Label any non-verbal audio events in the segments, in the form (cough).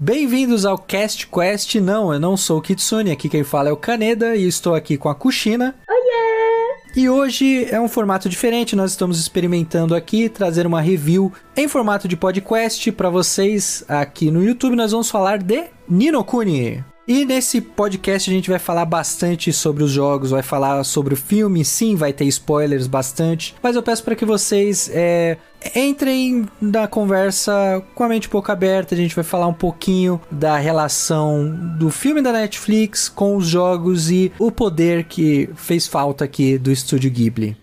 Bem-vindos ao Cast Quest. Não, eu não sou o Kitsune, aqui quem fala é o Kaneda e estou aqui com a Kushina. Oiê! E hoje é um formato diferente, nós estamos experimentando aqui trazer uma review em formato de podcast para vocês aqui no YouTube. Nós vamos falar de Ninokuni. E nesse podcast a gente vai falar bastante sobre os jogos, vai falar sobre o filme, sim, vai ter spoilers bastante, mas eu peço para que vocês é, entrem na conversa com a mente um pouco aberta. A gente vai falar um pouquinho da relação do filme da Netflix com os jogos e o poder que fez falta aqui do estúdio Ghibli.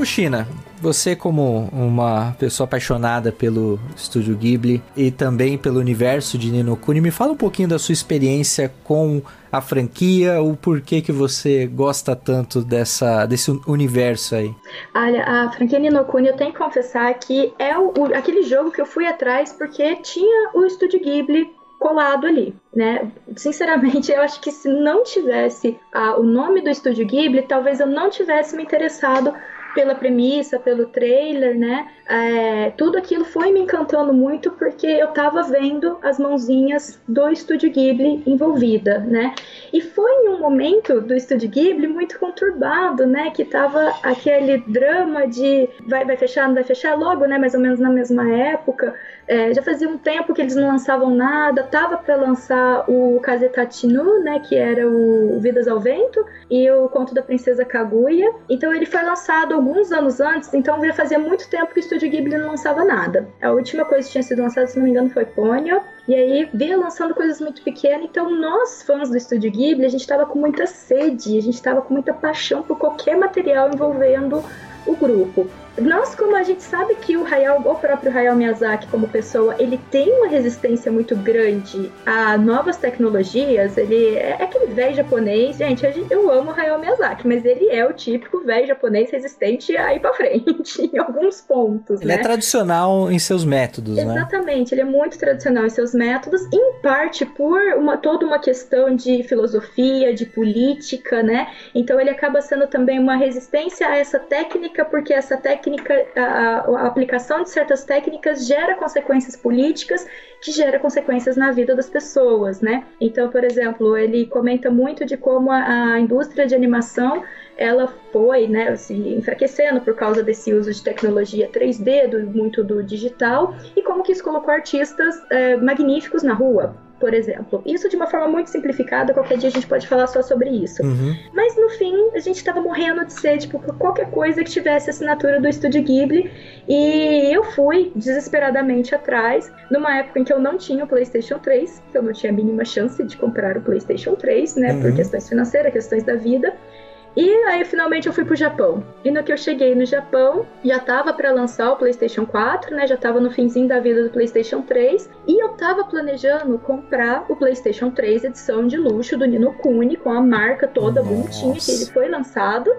O China, você como uma pessoa apaixonada pelo estúdio Ghibli e também pelo universo de Ninokuni, me fala um pouquinho da sua experiência com a franquia, o porquê que você gosta tanto dessa, desse universo aí. Olha, a franquia Ninokuni, eu tenho que confessar que é o, o, aquele jogo que eu fui atrás porque tinha o estúdio Ghibli colado ali, né? Sinceramente, eu acho que se não tivesse ah, o nome do estúdio Ghibli, talvez eu não tivesse me interessado pela premissa, pelo trailer, né? É, tudo aquilo foi me encantando muito porque eu tava vendo as mãozinhas do Estúdio Ghibli envolvida, né? E foi em um momento do Estúdio Ghibli muito conturbado, né? Que tava aquele drama de vai, vai fechar, não vai fechar logo, né? Mais ou menos na mesma época. É, já fazia um tempo que eles não lançavam nada, tava para lançar o Kazetatinu, né? Que era o Vidas ao Vento e o Conto da Princesa Kaguya. Então ele foi lançado alguns anos antes, então já fazia muito tempo que o Estúdio Ghibli não lançava nada. A última coisa que tinha sido lançada, se não me engano, foi Ponyo. E aí vinha lançando coisas muito pequenas, então nós, fãs do Estúdio Ghibli, a gente estava com muita sede, a gente estava com muita paixão por qualquer material envolvendo o grupo. Nós, como a gente sabe que o Hayao, o próprio Hayao Miyazaki como pessoa, ele tem uma resistência muito grande a novas tecnologias, ele é aquele velho japonês, gente, eu amo o Hayao Miyazaki, mas ele é o típico velho japonês resistente a ir pra (laughs) frente, em alguns pontos, Ele né? é tradicional em seus métodos, Exatamente, né? Exatamente, ele é muito tradicional em seus métodos, em parte por uma, toda uma questão de filosofia, de política, né? Então ele acaba sendo também uma resistência a essa técnica, porque essa técnica técnica, a, a, aplicação de certas técnicas gera consequências políticas que gera consequências na vida das pessoas, né? Então, por exemplo, ele comenta muito de como a, a indústria de animação ela foi né, se enfraquecendo por causa desse uso de tecnologia 3D, do, muito do digital, e como que isso colocou artistas é, magníficos na rua por exemplo. Isso de uma forma muito simplificada, qualquer dia a gente pode falar só sobre isso. Uhum. Mas no fim, a gente estava morrendo de sede por qualquer coisa que tivesse assinatura do Estúdio Ghibli. E eu fui desesperadamente atrás, numa época em que eu não tinha o PlayStation 3, que eu não tinha a mínima chance de comprar o PlayStation 3, né, uhum. por questões financeiras, questões da vida. E aí finalmente eu fui pro Japão. E no que eu cheguei no Japão, já tava para lançar o PlayStation 4, né? Já tava no finzinho da vida do PlayStation 3, e eu tava planejando comprar o PlayStation 3 edição de luxo do Nino Kuni com a marca toda Nossa. bonitinha que ele foi lançado.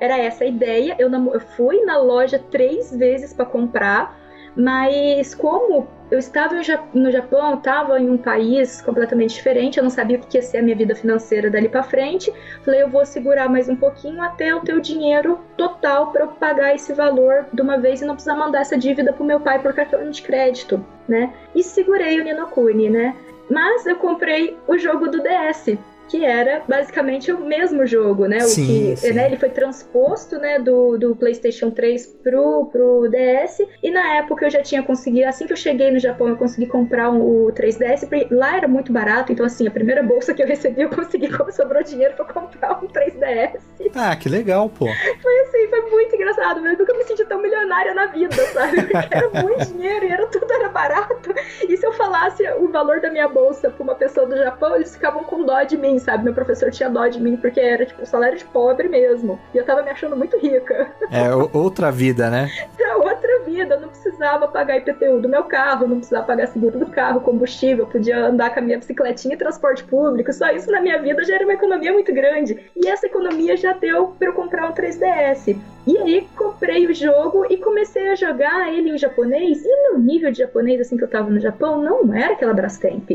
Era essa a ideia. Eu, eu fui na loja três vezes para comprar, mas como eu estava no Japão, estava em um país completamente diferente, eu não sabia o que ia ser a minha vida financeira dali para frente. Falei, eu vou segurar mais um pouquinho até eu ter o dinheiro total para eu pagar esse valor de uma vez e não precisar mandar essa dívida pro meu pai por cartão de crédito, né? E segurei o Ninokuni, né? Mas eu comprei o jogo do DS, que era basicamente o mesmo jogo, né? Sim, o que, sim. Né, ele foi transposto, né, do, do PlayStation 3 pro, pro DS, e na época eu já tinha conseguido, assim que eu cheguei no Japão, eu consegui comprar um, o 3DS, lá era muito barato, então assim, a primeira bolsa que eu recebi, eu consegui, como sobrou dinheiro pra comprar um 3DS. Ah, que legal, pô. Foi assim, foi muito engraçado, eu nunca me senti tão milionária na vida, sabe? Porque era muito dinheiro e era, tudo era barato. (laughs) E se eu falasse o valor da minha bolsa pra uma pessoa do Japão, eles ficavam com dó de mim, sabe? Meu professor tinha dó de mim porque era, tipo, salário de pobre mesmo. E eu tava me achando muito rica. É outra vida, né? (laughs) É outra vida. Eu não precisava pagar IPTU do meu carro, não precisava pagar seguro do carro, combustível, podia andar com a minha bicicletinha e transporte público. Só isso na minha vida já era uma economia muito grande. E essa economia já deu pra eu comprar um 3DS. E aí comprei o jogo e comecei a jogar ele em japonês. E meu nível de japonês, assim que eu tava no Japão, não era aquela Brastemp.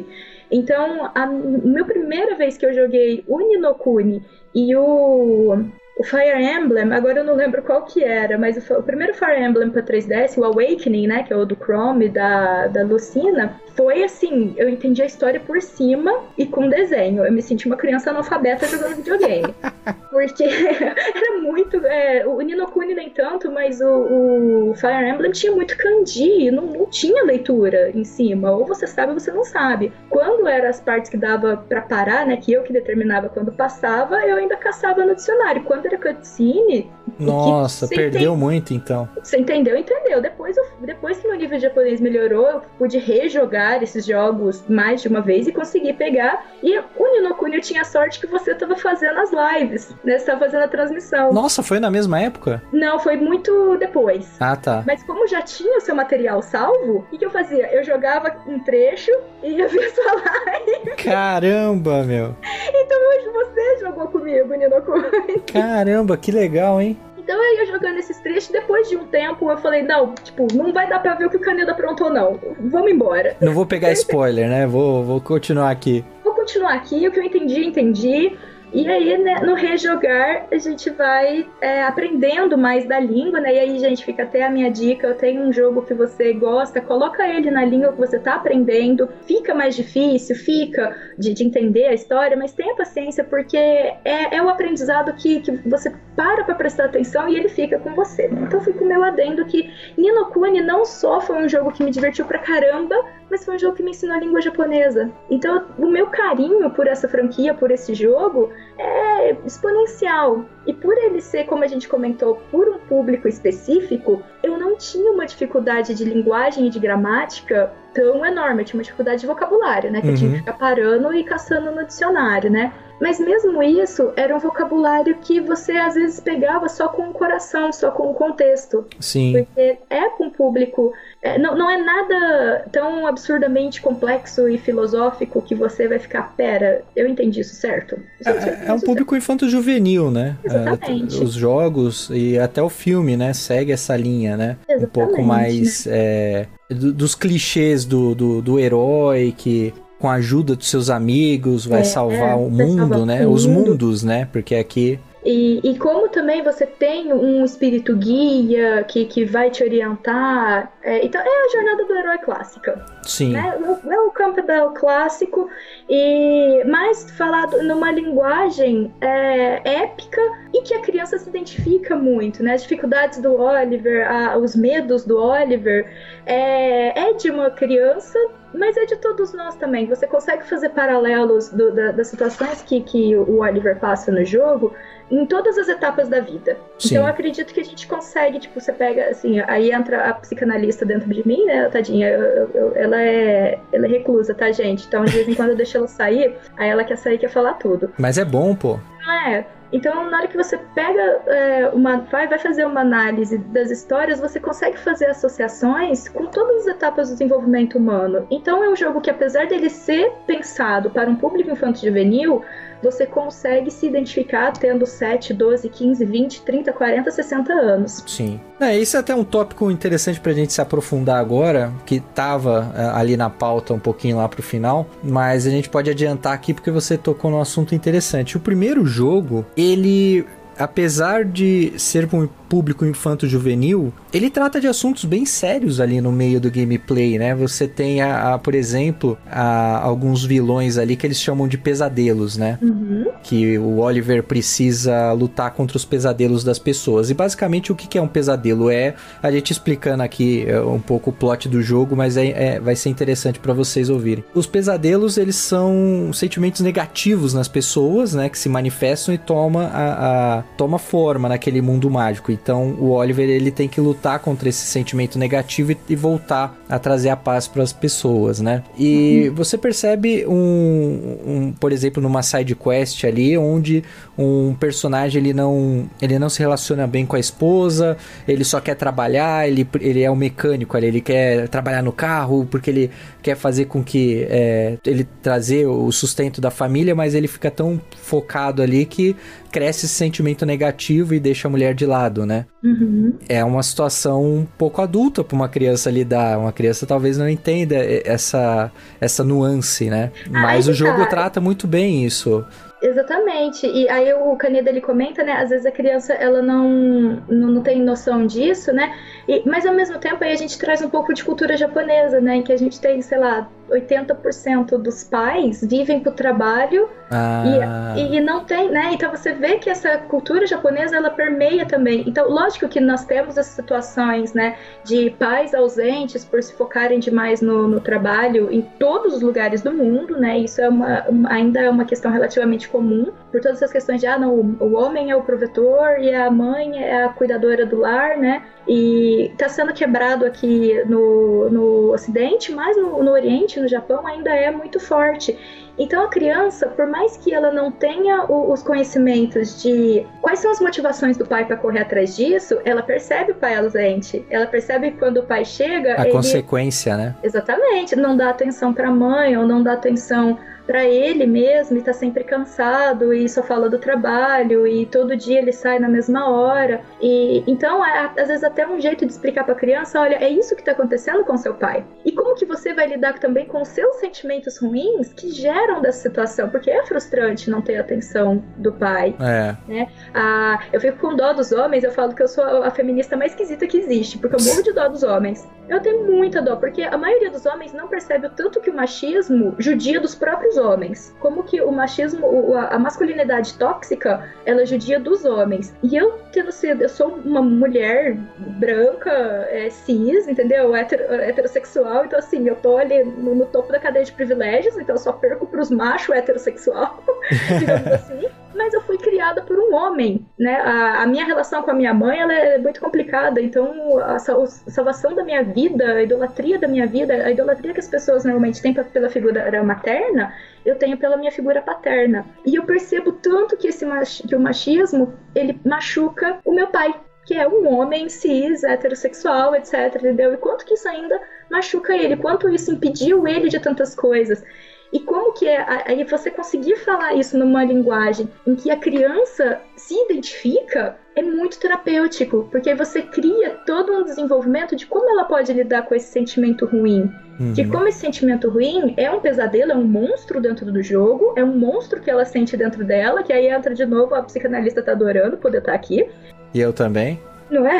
Então, a minha primeira vez que eu joguei o Ninokuni e o, o Fire Emblem, agora eu não lembro qual que era, mas o, o primeiro Fire Emblem para 3DS, o Awakening, né, que é o do Chrome da da Lucina, foi assim, eu entendi a história por cima e com desenho. Eu me senti uma criança analfabeta jogando videogame. (laughs) Porque (laughs) era muito. É, o Ninokuni nem tanto, mas o, o, Fire Emblem tinha muito kanji, não, não tinha leitura em cima. Ou você sabe ou você não sabe. Quando eram as partes que dava para parar, né? Que eu que determinava quando passava, eu ainda caçava no dicionário. Quando era cutscene. Nossa, perdeu muito então. Você entendeu? Entendeu. Depois, eu, depois que meu nível de japonês melhorou, eu pude rejogar esses jogos mais de uma vez e conseguir pegar. E o Ninokuni tinha sorte que você estava fazendo as lives, né? Você tava fazendo a transmissão. Nossa, foi na mesma época? Não, foi muito depois. Ah, tá. Mas como já tinha o seu material salvo, o que, que eu fazia? Eu jogava um trecho e ia ver sua live. Caramba, meu. Então hoje você jogou comigo, Ninokuni. Caramba, que legal, hein? Então eu ia jogando esses trechos, depois de um tempo eu falei, não, tipo, não vai dar pra ver o que o Caneda aprontou, não. Vamos embora. Não vou pegar (laughs) spoiler, né? Vou, vou continuar aqui. Vou continuar aqui, o que eu entendi, entendi. E aí, né, no rejogar, a gente vai é, aprendendo mais da língua, né? E aí, gente, fica até a minha dica: eu tenho um jogo que você gosta, coloca ele na língua que você tá aprendendo. Fica mais difícil, fica de, de entender a história, mas tenha paciência, porque é, é o aprendizado que, que você para pra prestar atenção e ele fica com você. Então, fica o meu adendo que Nino não só foi um jogo que me divertiu pra caramba, mas foi um jogo que me ensinou a língua japonesa. Então, o meu carinho por essa franquia, por esse jogo, é exponencial. E por ele ser, como a gente comentou, por um público específico, eu não tinha uma dificuldade de linguagem e de gramática tão enorme. Eu tinha uma dificuldade de vocabulário, né? Que uhum. eu tinha que uhum. ficar parando e caçando no dicionário, né? Mas mesmo isso era um vocabulário que você às vezes pegava só com o coração, só com o contexto. Sim. Porque é com o público. É, não, não é nada tão absurdamente complexo e filosófico que você vai ficar, pera, eu entendi isso certo? É, é, é um público infanto-juvenil, né? Exatamente. É, os jogos e até o filme, né? Segue essa linha, né? Exatamente, um pouco mais né? é, dos clichês do, do, do herói que com a ajuda dos seus amigos, vai é, salvar é, o mundo, né? Os mundos, né? Porque aqui e, e, como também você tem um espírito guia que, que vai te orientar. É, então, é a jornada do herói clássica. Sim. Né? É o Campbell clássico, e mais falado numa linguagem é, épica e que a criança se identifica muito. Né? As dificuldades do Oliver, a, os medos do Oliver, é, é de uma criança mas é de todos nós também. Você consegue fazer paralelos do, da, das situações que, que o Oliver passa no jogo em todas as etapas da vida. Sim. Então eu acredito que a gente consegue, tipo, você pega, assim, aí entra a psicanalista dentro de mim, né, tadinha, eu, eu, ela, é, ela é reclusa, tá, gente? Então de vez em quando eu deixo ela sair, aí ela quer sair e quer falar tudo. Mas é bom, pô. Não é? Então, na hora que você pega é, uma. Vai, vai fazer uma análise das histórias, você consegue fazer associações com todas as etapas do desenvolvimento humano. Então, é um jogo que, apesar dele ser pensado para um público infanto-juvenil, você consegue se identificar tendo 7, 12, 15, 20, 30, 40, 60 anos. Sim. É, isso é até um tópico interessante pra gente se aprofundar agora, que tava é, ali na pauta um pouquinho lá pro final, mas a gente pode adiantar aqui porque você tocou num assunto interessante. O primeiro jogo, ele apesar de ser um público infanto-juvenil, ele trata de assuntos bem sérios ali no meio do gameplay, né? Você tem, a, a por exemplo, a, alguns vilões ali que eles chamam de pesadelos, né? Uhum. Que o Oliver precisa lutar contra os pesadelos das pessoas. E basicamente o que é um pesadelo? É a gente explicando aqui é, um pouco o plot do jogo, mas é, é vai ser interessante para vocês ouvirem. Os pesadelos, eles são sentimentos negativos nas pessoas, né? Que se manifestam e toma, a, a toma forma naquele mundo mágico. Então o Oliver ele tem que lutar contra esse sentimento negativo e, e voltar a trazer a paz para as pessoas, né? E uhum. você percebe um, um, por exemplo, numa side quest ali, onde um personagem ele não, ele não se relaciona bem com a esposa, ele só quer trabalhar, ele, ele é um mecânico ali, ele quer trabalhar no carro porque ele quer fazer com que é, ele trazer o sustento da família, mas ele fica tão focado ali que cresce esse sentimento negativo e deixa a mulher de lado, né? Uhum. É uma situação um pouco adulta para uma criança lidar. Uma criança talvez não entenda essa, essa nuance, né? Mas o jogo tá. trata muito bem isso. Exatamente. E aí o Caneda ele comenta, né? Às vezes a criança ela não, não, não tem noção disso, né? E, mas ao mesmo tempo aí a gente traz um pouco de cultura japonesa, né? Em que a gente tem, sei lá, 80% dos pais vivem para o trabalho ah. e, e não tem, né? Então você vê que essa cultura japonesa ela permeia também. Então, lógico que nós temos essas situações, né, de pais ausentes por se focarem demais no, no trabalho em todos os lugares do mundo, né? Isso é uma, ainda é uma questão relativamente comum, por todas essas questões de ah, não, o homem é o provedor e a mãe é a cuidadora do lar, né? E está sendo quebrado aqui no, no Ocidente, mas no, no Oriente, no Japão, ainda é muito forte. Então a criança, por mais que ela não tenha o, os conhecimentos de quais são as motivações do pai para correr atrás disso, ela percebe o pai ausente. Ela percebe quando o pai chega. A ele... consequência, né? Exatamente. Não dá atenção para a mãe ou não dá atenção para ele mesmo e tá sempre cansado e só fala do trabalho e todo dia ele sai na mesma hora. E então, é, às vezes até um jeito de explicar para a criança, olha, é isso que tá acontecendo com seu pai. E como que você vai lidar também com os seus sentimentos ruins que geram dessa situação? Porque é frustrante não ter atenção do pai. É. Né? Ah, eu fico com dó dos homens, eu falo que eu sou a feminista mais esquisita que existe, porque eu morro de dó dos homens. Eu tenho muita dó, porque a maioria dos homens não percebe o tanto que o machismo judia dos próprios homens. Como que o machismo, a masculinidade tóxica, ela judia dos homens. E eu tendo sido, eu sou uma mulher branca, é, cis, entendeu? heterossexual, então assim, eu tô ali no, no, topo da cadeia de privilégios, então eu só perco pros machos heterossexual, (laughs) digamos assim mas eu fui criada por um homem, né? A, a, minha relação com a minha mãe ela é muito complicada, então a, a, salvação da minha vida, a idolatria da minha vida, a idolatria que as pessoas normalmente têm pela figura materna, eu tenho pela minha figura paterna. E eu percebo tanto que esse que o machismo ele machuca o meu pai, que é um homem cis, heterossexual, etc, entendeu? E quanto que isso ainda machuca ele, quanto isso impediu ele de tantas coisas. E como que é aí você conseguir falar isso numa linguagem em que a criança se identifica é muito terapêutico, porque você cria todo um desenvolvimento de como ela pode lidar com esse sentimento ruim. Uhum. De como esse sentimento ruim é um pesadelo, é um monstro dentro do jogo, é um monstro que ela sente dentro dela, que aí entra de novo, a psicanalista tá adorando poder estar tá aqui. E eu também. Não é?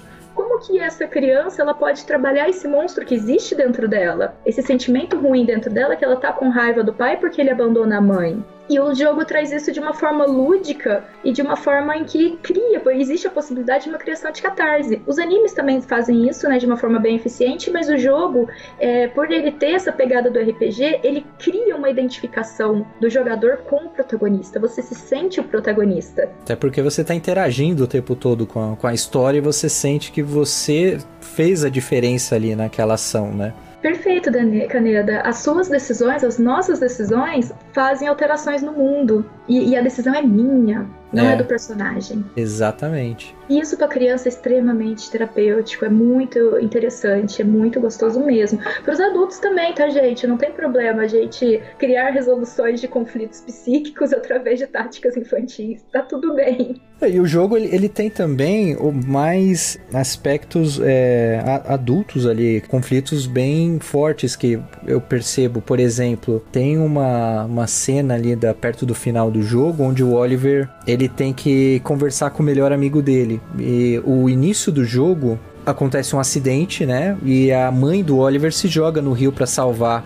(laughs) como que essa criança ela pode trabalhar esse monstro que existe dentro dela, esse sentimento ruim dentro dela que ela tá com raiva do pai porque ele abandona a mãe. E o jogo traz isso de uma forma lúdica e de uma forma em que cria, existe a possibilidade de uma criação de catarse. Os animes também fazem isso, né, de uma forma bem eficiente, mas o jogo, é, por ele ter essa pegada do RPG, ele cria uma identificação do jogador com o protagonista. Você se sente o protagonista. Até porque você está interagindo o tempo todo com a, com a história e você sente que você fez a diferença ali naquela ação, né? Perfeito, Caneda. As suas decisões, as nossas decisões, fazem alterações no mundo. E, e a decisão é minha, não é, é do personagem. Exatamente. Isso para criança é extremamente terapêutico, é muito interessante, é muito gostoso mesmo. Para os adultos também, tá, gente? Não tem problema a gente criar resoluções de conflitos psíquicos (laughs) através de táticas infantis. Tá tudo bem. É, e o jogo ele, ele tem também mais aspectos é, adultos ali, conflitos bem fortes que eu percebo. Por exemplo, tem uma, uma cena ali da, perto do final do jogo onde o Oliver ele tem que conversar com o melhor amigo dele. E o início do jogo acontece um acidente, né? E a mãe do Oliver se joga no rio para salvar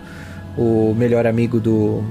o melhor amigo do,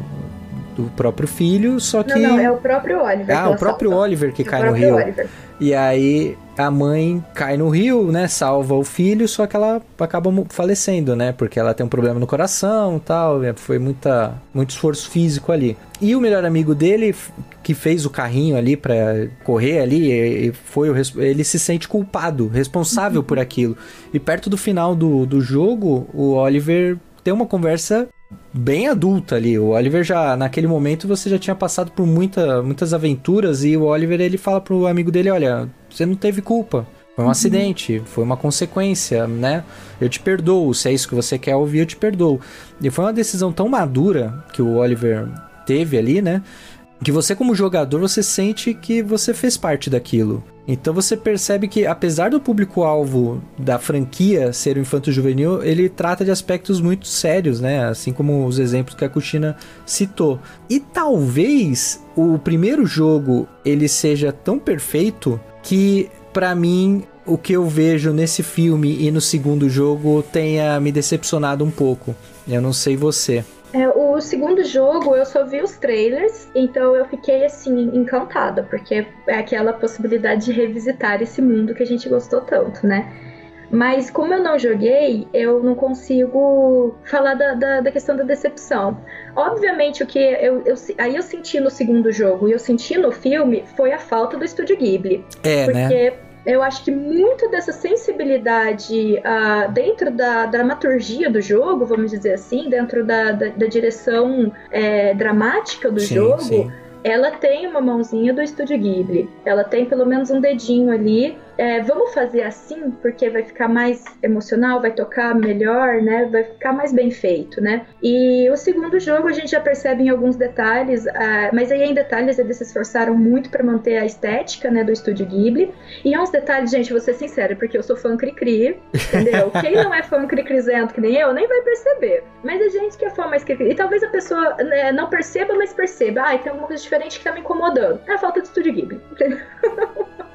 do próprio filho, só que. Não, não, é o próprio Oliver. Ah, o próprio salva. Oliver que é cai no rio. Oliver. E aí a mãe cai no rio, né? Salva o filho, só que ela acaba falecendo, né? Porque ela tem um problema no coração tal. Foi muita, muito esforço físico ali. E o melhor amigo dele, que fez o carrinho ali para correr ali, foi o, ele se sente culpado, responsável por aquilo. E perto do final do, do jogo, o Oliver tem uma conversa bem adulta ali. O Oliver já, naquele momento, você já tinha passado por muita, muitas aventuras e o Oliver ele fala pro amigo dele, olha, você não teve culpa. Foi um uhum. acidente, foi uma consequência, né? Eu te perdoo, se é isso que você quer ouvir, eu te perdoo. E foi uma decisão tão madura que o Oliver teve ali, né? que você como jogador você sente que você fez parte daquilo. Então você percebe que apesar do público-alvo da franquia ser o infanto juvenil, ele trata de aspectos muito sérios, né? Assim como os exemplos que a Cutina citou. E talvez o primeiro jogo ele seja tão perfeito que para mim o que eu vejo nesse filme e no segundo jogo tenha me decepcionado um pouco. Eu não sei você. É, o segundo jogo eu só vi os trailers, então eu fiquei assim encantada, porque é aquela possibilidade de revisitar esse mundo que a gente gostou tanto, né? Mas como eu não joguei, eu não consigo falar da, da, da questão da decepção. Obviamente, o que eu, eu, aí eu senti no segundo jogo e eu senti no filme foi a falta do estúdio Ghibli. É, porque né? Eu acho que muito dessa sensibilidade uh, dentro da dramaturgia do jogo, vamos dizer assim, dentro da, da, da direção é, dramática do sim, jogo, sim. ela tem uma mãozinha do estúdio Ghibli. Ela tem pelo menos um dedinho ali é, vamos fazer assim porque vai ficar mais emocional, vai tocar melhor, né? Vai ficar mais bem feito, né? E o segundo jogo a gente já percebe em alguns detalhes, uh, mas aí em detalhes eles se esforçaram muito para manter a estética, né, do estúdio Ghibli. E uns detalhes, gente, vou ser sincera, porque eu sou fã cri-cri, entendeu? (laughs) Quem não é fã cri-crizento que nem eu, nem vai perceber. Mas a gente que é fã mais cri-cri, e talvez a pessoa né, não perceba, mas perceba, ah, tem alguma coisa diferente que tá me incomodando. É a falta de estúdio Ghibli, entendeu? (laughs)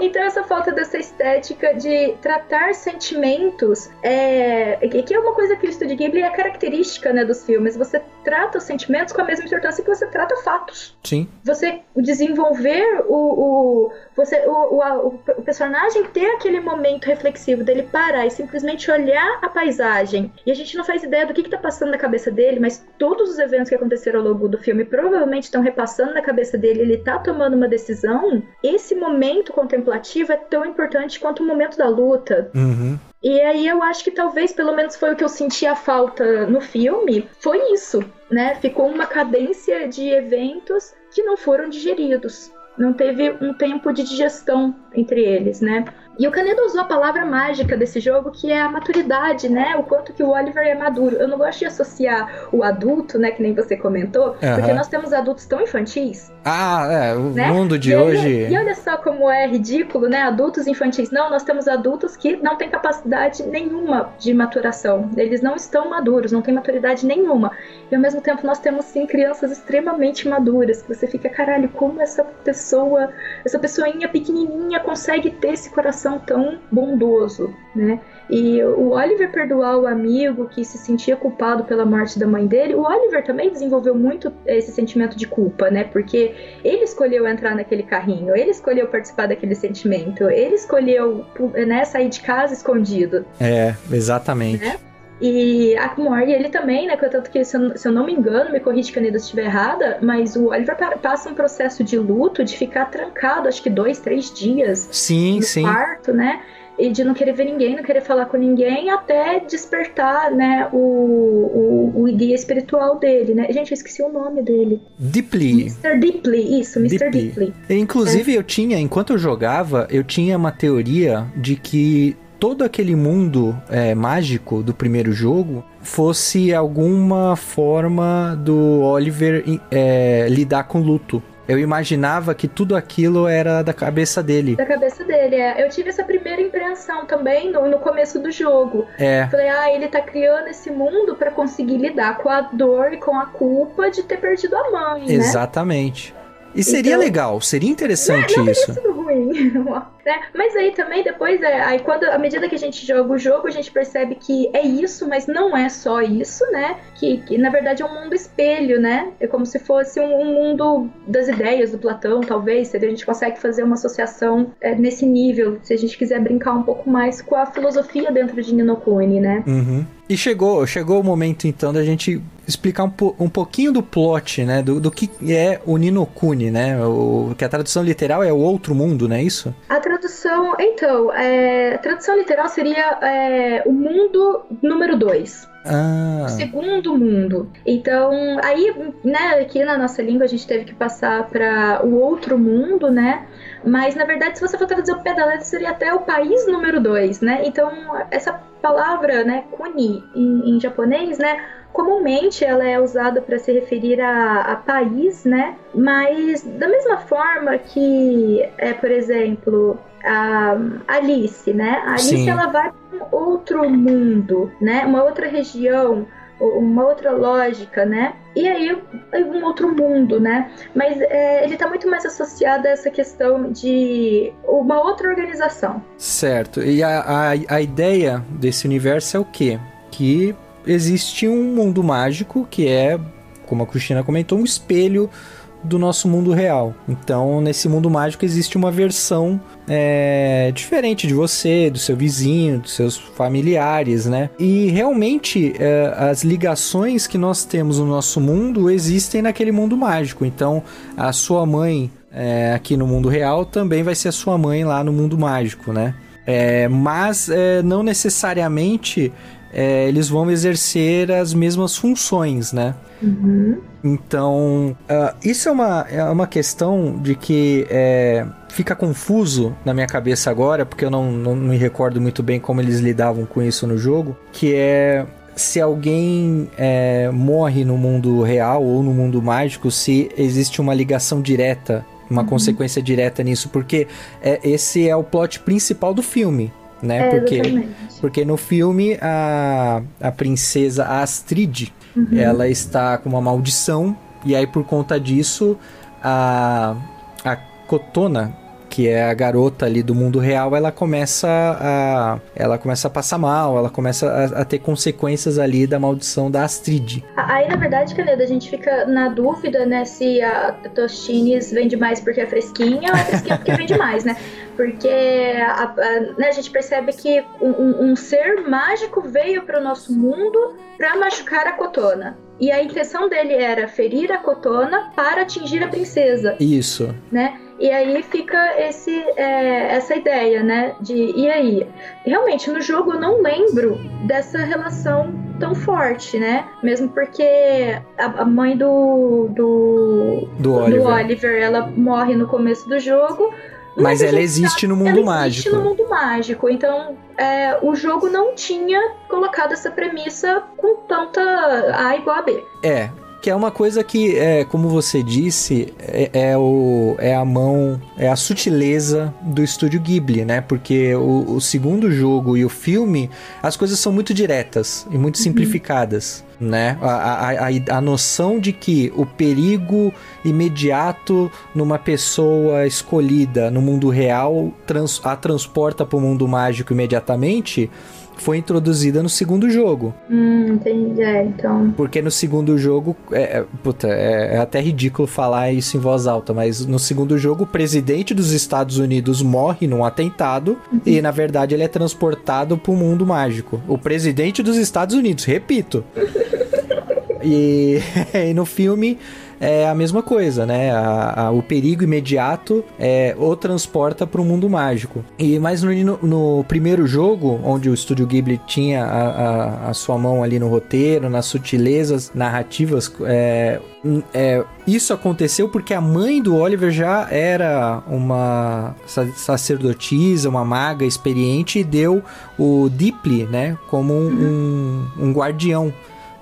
Então, essa falta dessa estética de tratar sentimentos, é, que é uma coisa que o Estúdio Ghibli é característica né, dos filmes. Você trata os sentimentos com a mesma importância que você trata fatos. Sim. Você desenvolver o. o você, o, o, o personagem ter aquele momento reflexivo dele parar e simplesmente olhar a paisagem. E a gente não faz ideia do que está passando na cabeça dele, mas todos os eventos que aconteceram ao longo do filme provavelmente estão repassando na cabeça dele. Ele está tomando uma decisão. Esse momento contemplativo é tão importante quanto o momento da luta. Uhum. E aí eu acho que talvez, pelo menos foi o que eu senti a falta no filme, foi isso, né? Ficou uma cadência de eventos que não foram digeridos. Não teve um tempo de digestão entre eles, né? E o Canedo usou a palavra mágica desse jogo, que é a maturidade, né? O quanto que o Oliver é maduro. Eu não gosto de associar o adulto, né? Que nem você comentou, porque nós temos adultos tão infantis, Ah, é, o né? mundo de e hoje. E olha só como é ridículo, né? Adultos infantis. Não, nós temos adultos que não têm capacidade nenhuma de maturação. Eles não estão maduros, não têm maturidade nenhuma. E ao mesmo tempo nós temos sim crianças extremamente maduras, que você fica, caralho, como essa pessoa, essa pessoinha pequenininha consegue ter esse coração tão bondoso, né? E o Oliver perdoar o amigo que se sentia culpado pela morte da mãe dele, o Oliver também desenvolveu muito esse sentimento de culpa, né? Porque ele escolheu entrar naquele carrinho, ele escolheu participar daquele sentimento, ele escolheu né, sair de casa escondido. É, exatamente. Né? E a Mori, ele também, né? Tanto que, se eu, se eu não me engano, me corrige Caneda se estiver errada, mas o Oliver pa- passa um processo de luto, de ficar trancado, acho que dois, três dias Sim, no sim. quarto, né? E de não querer ver ninguém, não querer falar com ninguém, até despertar, né, o, o, o guia espiritual dele, né? Gente, eu esqueci o nome dele. Deeply. Mr. Deeply, isso, Mr. Deeply. Deeply. Inclusive, eu tinha, enquanto eu jogava, eu tinha uma teoria de que todo aquele mundo é, mágico do primeiro jogo fosse alguma forma do Oliver é, lidar com luto. Eu imaginava que tudo aquilo era da cabeça dele. Da cabeça dele, é. Eu tive essa primeira impressão também no, no começo do jogo. É, Falei, ah, ele tá criando esse mundo pra conseguir lidar com a dor e com a culpa de ter perdido a mãe, né? E seria Então- legal, seria interessante não isso. teria sido ruim, (laughs) né? Mas aí também depois, é, aí quando à medida que a gente joga o jogo, a gente percebe que é isso, mas não é só isso, né? Que, que na verdade é um mundo espelho, né? É como se fosse um, um mundo das ideias do Platão, talvez. Se a gente consegue fazer uma associação é, nesse nível, se a gente quiser brincar um pouco mais com a filosofia dentro de Ninokuni, né? Uhum. E chegou, chegou o momento então da gente explicar um, po- um pouquinho do plot, né? Do, do que é o Ninokuni, né? O, que a tradução literal é o outro mundo, não é isso? A tradução, então, é, a tradução literal seria é, o mundo número 2. Ah, o segundo mundo. Então, aí, né, aqui na nossa língua a gente teve que passar para o outro mundo, né? Mas na verdade, se você for traduzir o pé da letra, seria até o país número dois, né? Então, essa palavra, né, kuni, em, em japonês, né, Comumente ela é usada para se referir a, a, país, né? Mas da mesma forma que, é, por exemplo, a Alice, né? A Alice Sim. ela vai para um outro mundo, né? Uma outra região, uma outra lógica, né? E aí um outro mundo, né? Mas é, ele está muito mais associado a essa questão de uma outra organização. Certo. E a, a, a ideia desse universo é o quê? Que existe um mundo mágico que é, como a Cristina comentou, um espelho do nosso mundo real. Então, nesse mundo mágico existe uma versão é, diferente de você, do seu vizinho, dos seus familiares, né? E realmente é, as ligações que nós temos no nosso mundo existem naquele mundo mágico. Então, a sua mãe é, aqui no mundo real também vai ser a sua mãe lá no mundo mágico, né? É, mas é, não necessariamente é, eles vão exercer as mesmas funções, né? Uhum. Então, uh, isso é uma, é uma questão de que é, fica confuso na minha cabeça agora, porque eu não, não me recordo muito bem como eles lidavam com isso no jogo, que é se alguém é, morre no mundo real ou no mundo mágico, se existe uma ligação direta, uma uhum. consequência direta nisso, porque é, esse é o plot principal do filme né? É, porque, porque no filme a, a princesa Astrid, uhum. ela está com uma maldição e aí por conta disso a a Cotona, que é a garota ali do mundo real, ela começa a ela começa a passar mal, ela começa a, a ter consequências ali da maldição da Astrid. Aí, na verdade, Caneda, a gente fica na dúvida, né, se a Tostines vende mais porque é fresquinha ou é fresquinha porque vende mais, né? (laughs) Porque a, a, né, a gente percebe que um, um ser mágico veio para o nosso mundo para machucar a Cotona. E a intenção dele era ferir a Cotona para atingir a princesa. Isso. Né? E aí fica esse, é, essa ideia, né? De e aí? Realmente, no jogo eu não lembro dessa relação tão forte, né? Mesmo porque a, a mãe do do, do Oliver. do, Oliver. ela morre no começo do jogo. Mas, mas ela existe no mundo ela mágico. Existe no mundo mágico. Então, é, o jogo não tinha colocado essa premissa com tanta A igual a B. É, que é uma coisa que, é, como você disse, é, é, o, é a mão, é a sutileza do estúdio Ghibli, né? Porque o, o segundo jogo e o filme, as coisas são muito diretas e muito uhum. simplificadas. Né? A, a, a, a, noção de que o perigo imediato numa pessoa escolhida no mundo real trans, a transporta para o mundo mágico imediatamente foi introduzida no segundo jogo. Hum, entendi. É, então. Porque no segundo jogo. É, é, puta, é, é, até ridículo falar isso em voz alta, mas no segundo jogo o presidente dos Estados Unidos morre num atentado uhum. e na verdade ele é transportado para o mundo mágico. O presidente dos Estados Unidos, repito. (laughs) e, (laughs) e no filme é a mesma coisa, né? A, a, o perigo imediato é, o transporta para o mundo mágico. E mas no, no, primeiro jogo, onde o estúdio Ghibli tinha a, a, sua mão ali no roteiro, nas sutilezas narrativas, é, é, isso aconteceu porque a mãe do Oliver já era uma sacerdotisa, uma maga experiente e deu o Deeply, né, como um, um guardião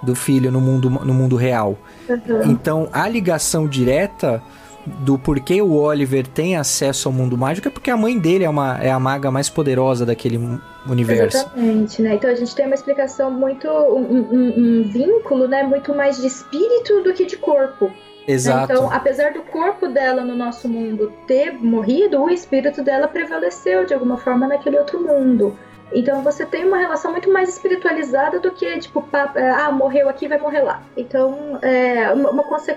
do filho no mundo, no mundo real. Uhum. Então, a ligação direta do porquê o Oliver tem acesso ao mundo mágico é porque a mãe dele é, uma, é a maga mais poderosa daquele universo. Exatamente, né? Então a gente tem uma explicação muito. um, um, um vínculo, né? Muito mais de espírito do que de corpo. Exato. Então, apesar do corpo dela no nosso mundo ter morrido, o espírito dela prevaleceu de alguma forma naquele outro mundo. Então você tem uma relação muito mais espiritualizada do que, tipo, é, ah, morreu aqui, vai morrer lá. Então, é, uma,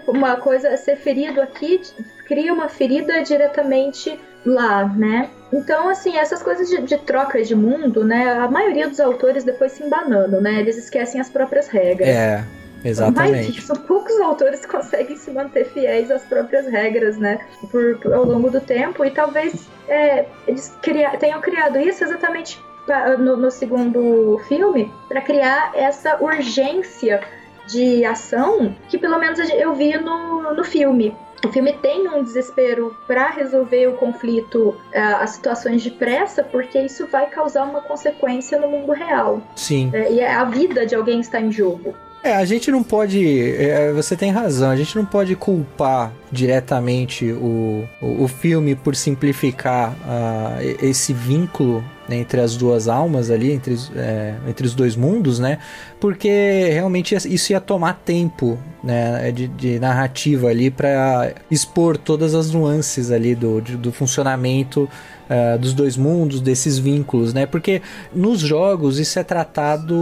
uma, coisa é ser ferido aqui cria uma ferida diretamente lá, né? Então, assim, essas coisas de, de troca de mundo, né? A maioria dos autores depois se embanando, né? Eles esquecem as próprias regras. É. Exatamente. Mas são poucos autores conseguem se manter fiéis às próprias regras, né? Por, por ao longo do tempo. E talvez é, eles cria, tenham criado isso exatamente pra, no, no segundo filme para criar essa urgência de ação que pelo menos eu vi no, no filme. o filme tem um desespero para resolver o conflito, uh, as situações de pressa, porque isso vai causar uma consequência no mundo real. Sim. É, e a vida de alguém está em jogo. É, a gente não pode. É, você tem razão, a gente não pode culpar diretamente o, o, o filme por simplificar uh, esse vínculo né, entre as duas almas ali, entre, é, entre os dois mundos, né? Porque realmente isso ia tomar tempo né, de, de narrativa ali para expor todas as nuances ali do, do funcionamento uh, dos dois mundos, desses vínculos, né? Porque nos jogos isso é tratado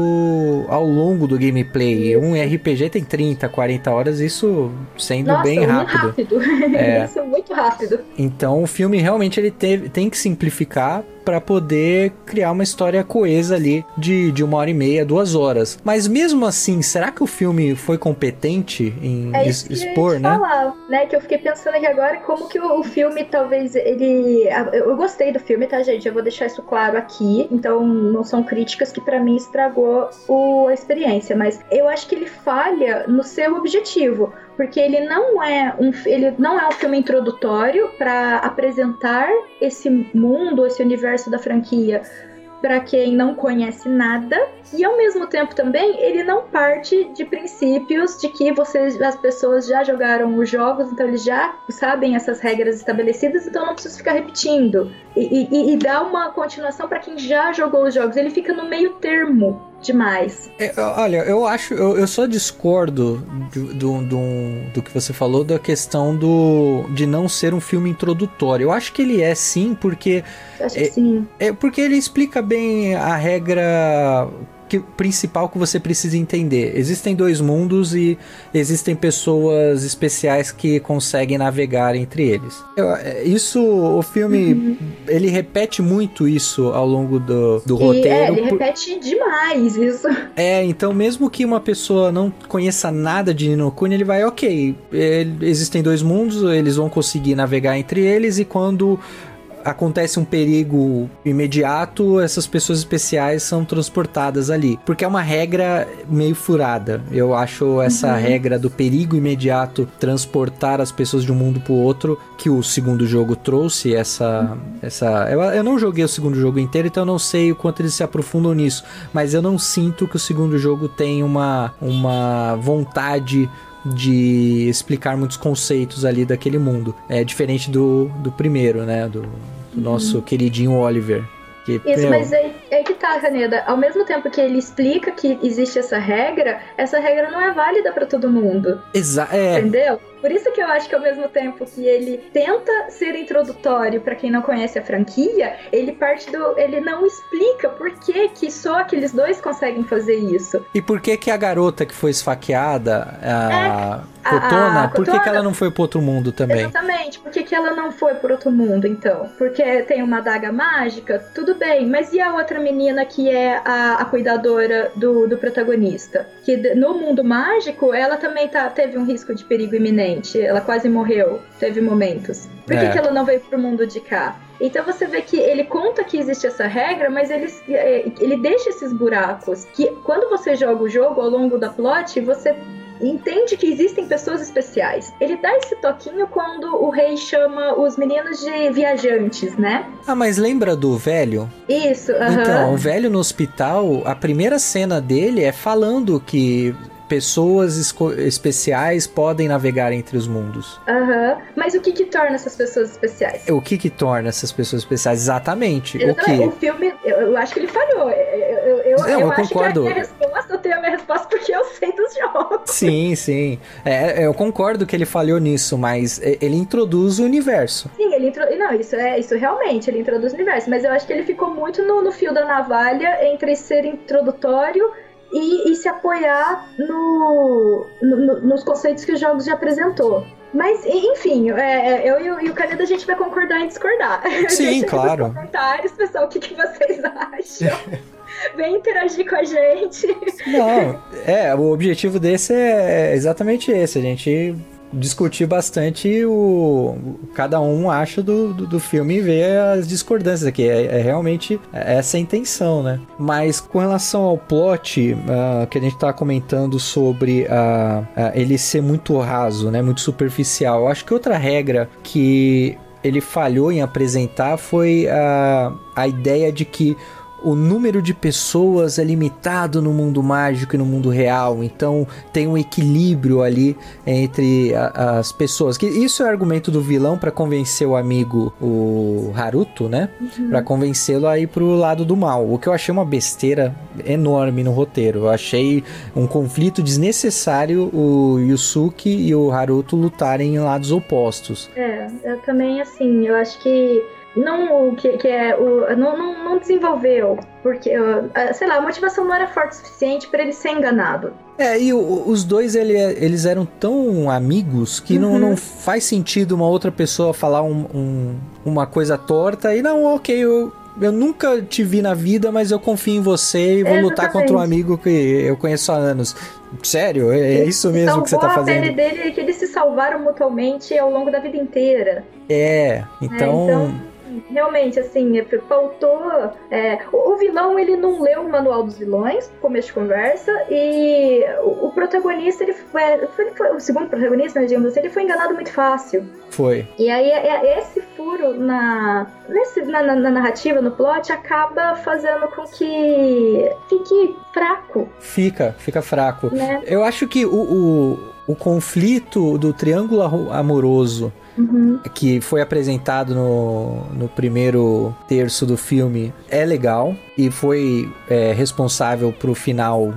ao longo do gameplay. Um RPG tem 30, 40 horas, isso sendo Nossa, bem rápido. rápido. (laughs) É. isso é muito rápido. Então o filme realmente ele teve, tem que simplificar para poder criar uma história coesa ali de, de uma hora e meia, duas horas. Mas mesmo assim, será que o filme foi competente em é isso expor, né? Falar, né? Que eu fiquei pensando aqui agora como que o, o, filme talvez ele. Eu gostei do filme, tá, gente? Eu vou deixar isso claro aqui. Então não são críticas que para mim estragou o, a experiência, mas eu acho que ele falha no seu objetivo porque ele não é um, ele não é um filme introdutório para apresentar esse mundo, esse universo da franquia para quem não conhece nada. E ao mesmo tempo também ele não parte de princípios de que vocês as pessoas já jogaram os jogos então eles já sabem essas regras estabelecidas então não precisa ficar repetindo. E, e, e dá uma continuação para quem já jogou os jogos. Ele fica no meio termo demais. É, olha, eu acho, eu, eu só discordo do, do, do, do, que você falou da questão do de não ser um filme introdutório. Eu acho que ele é sim, porque. Acho é, que sim. É porque ele explica bem a regra que, principal que você precisa entender. Existem dois mundos e existem pessoas especiais que conseguem navegar entre eles. Eu, é, isso, o filme, uhum. ele repete muito isso ao longo do, do e, roteiro. É, ele repete demais isso. É, então mesmo que uma pessoa não conheça nada de Ninokuni, ele vai, ok, ele, existem dois mundos, eles vão conseguir navegar entre eles e quando acontece um perigo imediato, essas pessoas especiais são transportadas ali. Porque é uma regra meio furada. Eu acho essa uhum. regra do perigo imediato transportar as pessoas de um mundo pro outro que o segundo jogo trouxe essa uhum. essa eu, eu não joguei o segundo jogo inteiro, então eu não sei o quanto eles se aprofundam nisso, mas eu não sinto que o segundo jogo tem uma uma vontade de explicar muitos conceitos ali daquele mundo. É diferente do, do primeiro, né? Do, do uhum. nosso queridinho Oliver. Que, Isso, meu... mas aí, aí que tá, Caneda. Ao mesmo tempo que ele explica que existe essa regra, essa regra não é válida para todo mundo. Exato. É. Entendeu? Por isso que eu acho que ao mesmo tempo que ele tenta ser introdutório para quem não conhece a franquia, ele parte do. ele não explica por que, que só aqueles dois conseguem fazer isso. E por que que a garota que foi esfaqueada, a é, Cotona, a, a por que, que ela não foi pro outro mundo também? Exatamente, por que, que ela não foi pro outro mundo, então? Porque tem uma daga mágica, tudo bem, mas e a outra menina que é a, a cuidadora do, do protagonista? Que no mundo mágico, ela também tá, teve um risco de perigo iminente ela quase morreu, teve momentos. Por que, é. que ela não veio pro mundo de cá? Então você vê que ele conta que existe essa regra, mas ele, é, ele deixa esses buracos. Que quando você joga o jogo ao longo da plot, você entende que existem pessoas especiais. Ele dá esse toquinho quando o rei chama os meninos de viajantes, né? Ah, mas lembra do velho? Isso, uh -huh. Então, o velho no hospital, a primeira cena dele é falando que pessoas especiais podem navegar entre os mundos. Aham. Uhum. Mas o que que torna essas pessoas especiais? O que que torna essas pessoas especiais? Exatamente. Exatamente. O, que... o filme, eu, eu, acho que ele falhou. Eu, eu, Não, eu, eu concordo. acho que a minha resposta, eu tenho a minha resposta porque eu sei dos jogos. Sim, sim. É, eu concordo que ele falhou nisso, mas ele introduz o universo. Sim, ele introduz. Não, isso é isso realmente, ele introduz o universo. Mas eu acho que ele ficou muito no, no fio da navalha entre ser introdutório e, e se apoiar no, no, nos conceitos que os jogos já apresentou. Mas, enfim, é, é eu e o Caneda a gente vai concordar em discordar. (laughs) Sim, claro. Nos comentários, pessoal, o que, que vocês (laughs) acham? (laughs) Vem interagir com a gente. Não, é, o objetivo desse é exatamente esse, a gente discutir bastante o cada um acha do, do, do filme e ver as discordâncias aqui. É, é, realmente essa a intenção, né? Mas com relação ao plot uh, que a gente tá comentando sobre uh, uh, ele ser muito raso, né? Muito superficial. Eu acho que outra regra que ele falhou em apresentar foi a, a ideia de que o número de pessoas é limitado no mundo mágico e no mundo real, então tem um equilíbrio ali entre a, as pessoas. Que isso é argumento do vilão para convencer o amigo, o Haruto, né? Uhum. Para convencê-lo a ir pro lado do mal. O que eu achei uma besteira enorme no roteiro. Eu achei um conflito desnecessário o Yusuke e o Haruto lutarem em lados opostos. É, eu também assim, eu acho que não o que, que é o não, não, não desenvolveu porque sei lá a motivação não era forte o suficiente para ele ser enganado é e o, os dois ele, eles eram tão amigos que uhum. não, não faz sentido uma outra pessoa falar um, um, uma coisa torta e não ok eu eu nunca te vi na vida, mas eu confio em você e vou é, lutar contra um amigo que eu conheço há anos. Sério? É, é isso mesmo que você tá fazendo? a pele dele é que eles se salvaram mutuamente ao longo da vida inteira. É, então... É, então realmente, assim, é, faltou. É, o vilão ele não leu o manual dos vilões, começo de conversa, e o, o protagonista, ele foi, foi, foi, O segundo protagonista, né, digamos assim, ele foi enganado muito fácil. Foi. E aí, é, é, esse furo na, nesse, na, na, na narrativa, no plot, acaba fazendo com que fique fraco. Fica, fica fraco. Né? Eu acho que o, o, o conflito do triângulo amoroso Uhum. que foi apresentado no, no primeiro terço do filme é legal e foi é, responsável pro final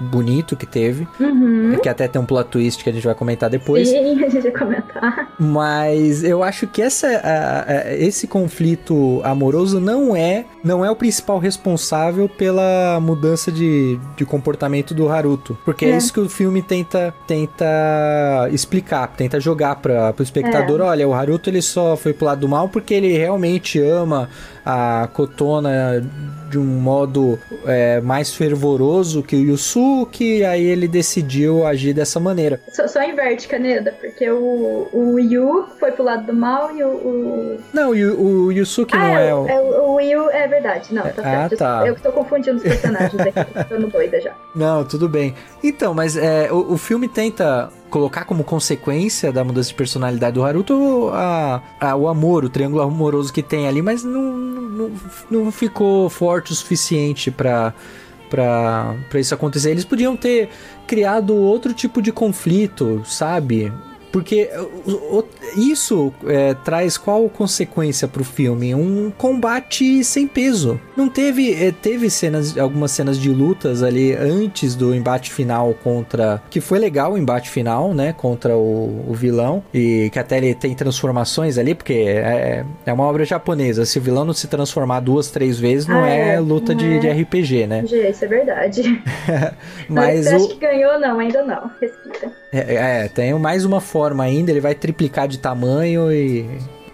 bonito que teve. Uhum. Que até tem um plot twist que a gente vai comentar depois. Sim, (laughs) a gente vai comentar. Mas eu acho que essa, a, a, esse conflito amoroso não é não é o principal responsável pela mudança de, de comportamento do Haruto. Porque é. é isso que o filme tenta, tenta explicar, tenta jogar para o espectador. É. Olha, o Haruto ele só foi pro lado do mal porque ele realmente ama a Kotona de um modo é, mais fervoroso que o Yusuke, aí ele decidiu agir dessa maneira. Só, só inverte, Caneda, porque o, o Yu foi pro lado do mal e o. o... Não, o, o Yusuke ah, não é, é o. É, o Yu é verdade, não, tá ah, certo. Tá. Eu que tô confundindo os personagens aqui, (laughs) tô no doida já. Não, tudo bem. Então, mas é, o, o filme tenta colocar como consequência da mudança de personalidade do Haruto a, a, o amor, o triângulo amoroso que tem ali, mas não, não, não ficou forte o suficiente para para isso acontecer. Eles podiam ter criado outro tipo de conflito, sabe? Porque isso é, traz qual consequência pro filme? Um combate sem peso. Não teve. É, teve cenas, algumas cenas de lutas ali antes do embate final contra. Que foi legal o embate final, né? Contra o, o vilão. E que até ele tem transformações ali, porque é, é uma obra japonesa. Se o vilão não se transformar duas, três vezes, não ah, é, é, luta não de, é. de, RPG, né? Isso é verdade. (laughs) (laughs) Mas, o... acha que ganhou? Não, ainda não. Respira. É, é, tem mais uma forma ainda, ele vai triplicar de tamanho e.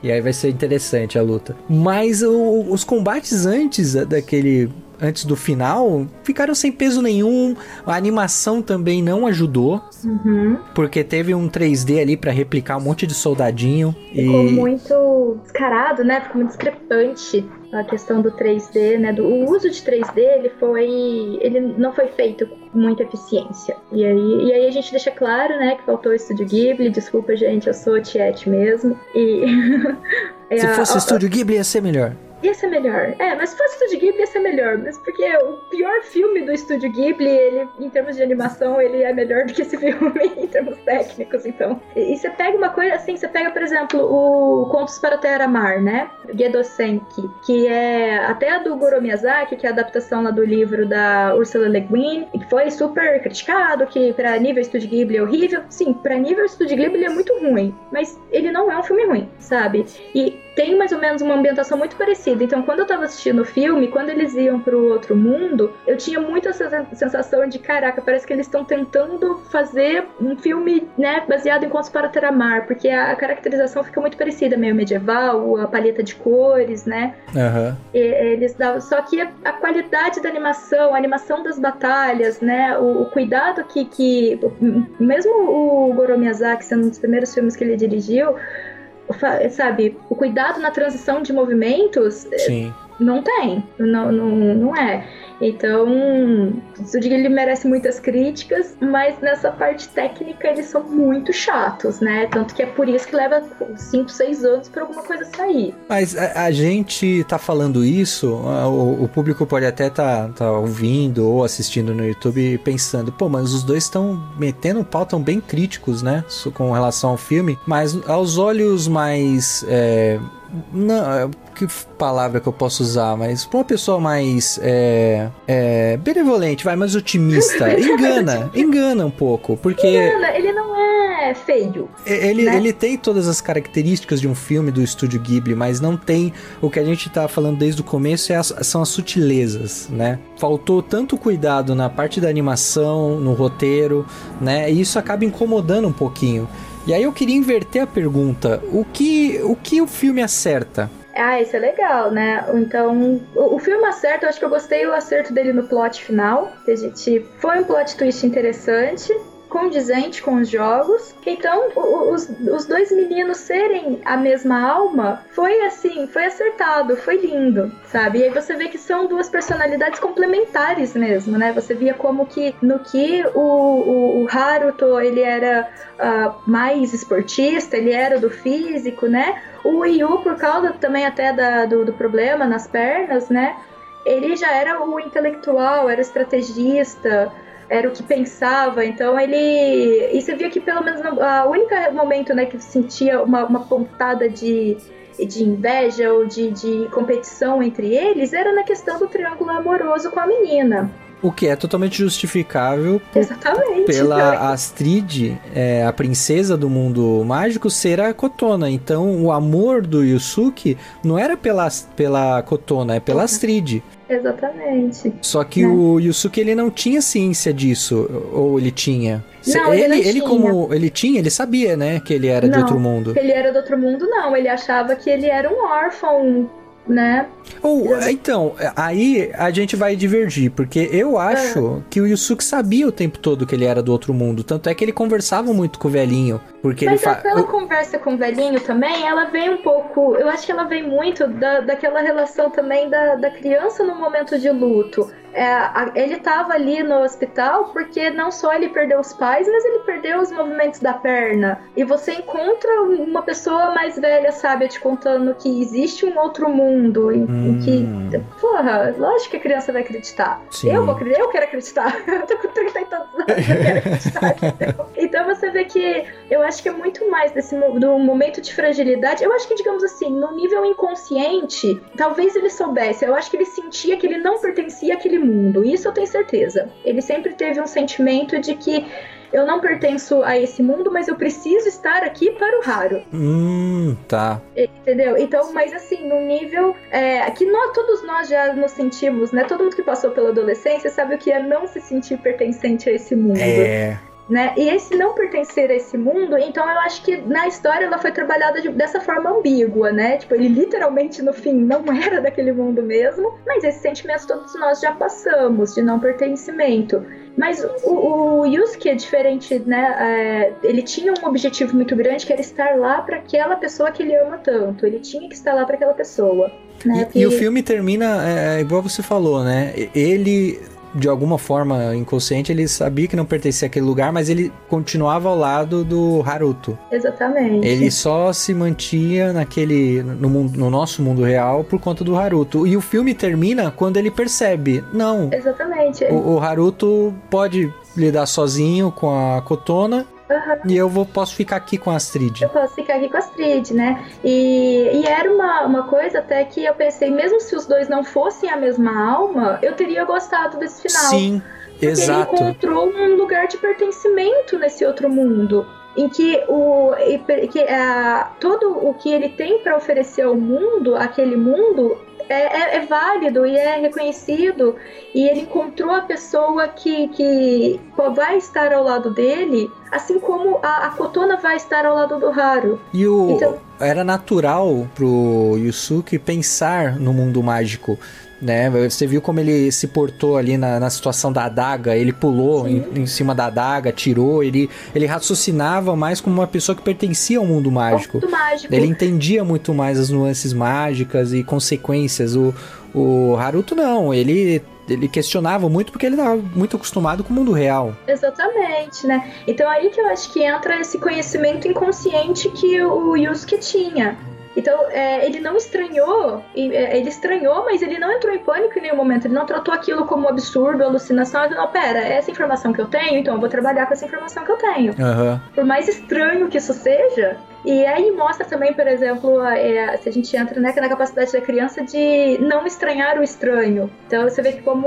E aí vai ser interessante a luta. Mas o, os combates antes daquele. Antes do final, ficaram sem peso nenhum. A animação também não ajudou. Uhum. Porque teve um 3D ali para replicar um monte de soldadinho. Ficou e... muito descarado, né? Ficou muito discrepante a questão do 3D, né? Do, o uso de 3D, ele foi. ele não foi feito com muita eficiência. E aí, e aí a gente deixa claro, né, que faltou o Estúdio Ghibli. Desculpa, gente, eu sou Tiet mesmo. E. (laughs) Se fosse o Estúdio Ghibli, ia ser melhor ia ser melhor. É, mas se fosse Estúdio Ghibli ia ser melhor. Mas porque o pior filme do Estúdio Ghibli, ele, em termos de animação, ele é melhor do que esse (laughs) filme em termos técnicos, então. E, e você pega uma coisa assim, você pega, por exemplo, o Contos para Terra Mar, né? Gedosenki, que é até a do Goro Miyazaki, que é a adaptação lá do livro da Ursula Le Guin, que foi super criticado, que para nível Estúdio Ghibli é horrível. Sim, para nível Estúdio Ghibli é muito ruim, mas ele não é um filme ruim, sabe? E tem mais ou menos uma ambientação muito parecida. Então, quando eu tava assistindo o filme, quando eles iam pro outro mundo, eu tinha muito essa sensação de, caraca, parece que eles estão tentando fazer um filme, né, baseado em Contos para Teramar, porque a caracterização fica muito parecida, meio medieval, a paleta de cores, né? Uhum. E, eles davam, só que a, a, qualidade da animação, a animação das batalhas, né, o, o cuidado que, que mesmo o Goro Miyazaki, sendo um dos primeiros filmes que ele dirigiu, sabe, o cuidado na transição de movimentos Sim. Não tem, não, não, não é. Então, que ele merece muitas críticas, mas nessa parte técnica eles são muito chatos, né? Tanto que é por isso que leva 5, 6 anos para alguma coisa sair. Mas a, a, gente tá falando isso, o, o público pode até tá, tá ouvindo ou assistindo no YouTube pensando, pô, mas os dois estão metendo um pau, tão bem críticos, né? Com relação ao filme, mas aos olhos mais. É, não, é, que palavra que eu posso usar, mas pra uma pessoa mais é, é, benevolente, vai, mais otimista, (laughs) engana, (laughs) engana um pouco, porque... Engana, ele não é feio. Ele, né? ele tem todas as características de um filme do estúdio Ghibli, mas não tem o que a gente tá falando desde o começo, é as, são as sutilezas, né? Faltou tanto cuidado na parte da animação, no roteiro, né? E isso acaba incomodando um pouquinho. E aí eu queria inverter a pergunta: o que o, que o filme acerta? Ah, isso é legal, né? Então, o, o filme acerta, eu acho que eu gostei do acerto dele no plot final. A gente foi um plot twist interessante condizente com os jogos. Então, os, os dois meninos serem a mesma alma foi assim, foi acertado, foi lindo, sabe? E aí você vê que são duas personalidades complementares mesmo, né? Você via como que no que o, o, o Haruto ele era uh, mais esportista, ele era do físico, né? O Yu, por causa também até da, do, do problema nas pernas, né? Ele já era o intelectual, era o estrategista, era o que pensava. Então ele. E você via que pelo menos a única momento né, que sentia uma, uma pontada de, de inveja ou de, de competição entre eles era na questão do triângulo amoroso com a menina. O que é totalmente justificável Exatamente, pela Astrid, é, a princesa do mundo mágico, ser a Kotona. Então, o amor do Yusuke não era pela, pela Kotona, é pela uhum. Astrid. Exatamente. Só que né? o Yusuke ele não tinha ciência disso, ou ele tinha? Não, ele, ele, ele como ele tinha, ele sabia, né, que ele era não, de outro mundo. Ele era do outro mundo, não. Ele achava que ele era um órfão né? Ou, então, aí a gente vai divergir, porque eu acho é. que o Yusuke sabia o tempo todo que ele era do outro mundo. Tanto é que ele conversava muito com o velhinho. Porque Mas ele aquela conversa com o velhinho também, ela vem um pouco. Eu acho que ela vem muito da, daquela relação também da, da criança no momento de luto. É, a, ele estava ali no hospital porque não só ele perdeu os pais, mas ele perdeu os movimentos da perna. E você encontra uma pessoa mais velha, sábia, te contando que existe um outro mundo em, hum. em que. Porra, lógico que a criança vai acreditar. Sim. Eu vou eu quero acreditar. (laughs) eu tô com 30 e tantos anos, eu quero acreditar. (laughs) então você vê que eu acho que é muito mais desse do momento de fragilidade. Eu acho que, digamos assim, no nível inconsciente, talvez ele soubesse. Eu acho que ele sentia que ele não pertencia àquele mundo. Isso eu tenho certeza. Ele sempre teve um sentimento de que eu não pertenço a esse mundo, mas eu preciso estar aqui para o raro. Hum, tá. Entendeu? Então, mas assim, no nível é, que nós, todos nós já nos sentimos, né? Todo mundo que passou pela adolescência sabe o que é não se sentir pertencente a esse mundo. É. Né? E esse não pertencer a esse mundo, então eu acho que na história ela foi trabalhada de, dessa forma ambígua, né? Tipo, ele literalmente no fim não (laughs) era daquele mundo mesmo, mas esses sentimentos todos nós já passamos de não pertencimento. Mas o, o Yusuke é diferente, né? É, ele tinha um objetivo muito grande que era estar lá para aquela pessoa que ele ama tanto. Ele tinha que estar lá para aquela pessoa. Né? E, e, o filme termina, é, igual você falou, né? Ele de alguma forma inconsciente, ele sabia que não pertencia àquele lugar, mas ele continuava ao lado do Haruto. Exatamente. Ele só se mantinha naquele no, mundo, no nosso mundo real por conta do Haruto. E o filme termina quando ele percebe, não. Exatamente. O, o Haruto pode lidar sozinho com a Kotona Uhum. E eu vou, posso ficar aqui com a Astrid. Eu posso ficar aqui com a Astrid, né? E, e era uma, uma coisa até que eu pensei, mesmo se os dois não fossem a mesma alma, eu teria gostado desse final. Sim, porque exato. ele encontrou um lugar de pertencimento nesse outro mundo em que o que, uh, todo o que ele tem para oferecer ao mundo, aquele mundo, é, é, é, válido e é reconhecido e ele encontrou a pessoa que, que vai estar ao lado dele, assim como a, a Kotona vai estar ao lado do Haru. E o então, era natural pro Yusuke pensar no mundo mágico né? Você viu como ele se portou ali na, na situação da adaga, ele pulou em, em, cima da adaga, tirou, ele, ele raciocinava mais como uma pessoa que pertencia ao mundo mágico. Mágico. Ele entendia muito mais as nuances mágicas e consequências. O, o Haruto não, ele ele questionava muito porque ele estava muito acostumado com o mundo real. Exatamente, né? Então aí que eu acho que entra esse conhecimento inconsciente que o Yusuke tinha. Então, é, ele não estranhou, é, ele estranhou, mas ele não entrou em pânico em nenhum momento. Ele não tratou aquilo como absurdo, alucinação. Ele não, pera, é essa informação que eu tenho, então eu vou trabalhar com essa informação que eu tenho. Uhum. Por mais estranho que isso seja, e aí mostra também, por exemplo, é, se a gente entra né, na capacidade da criança de não estranhar o estranho. Então você vê que como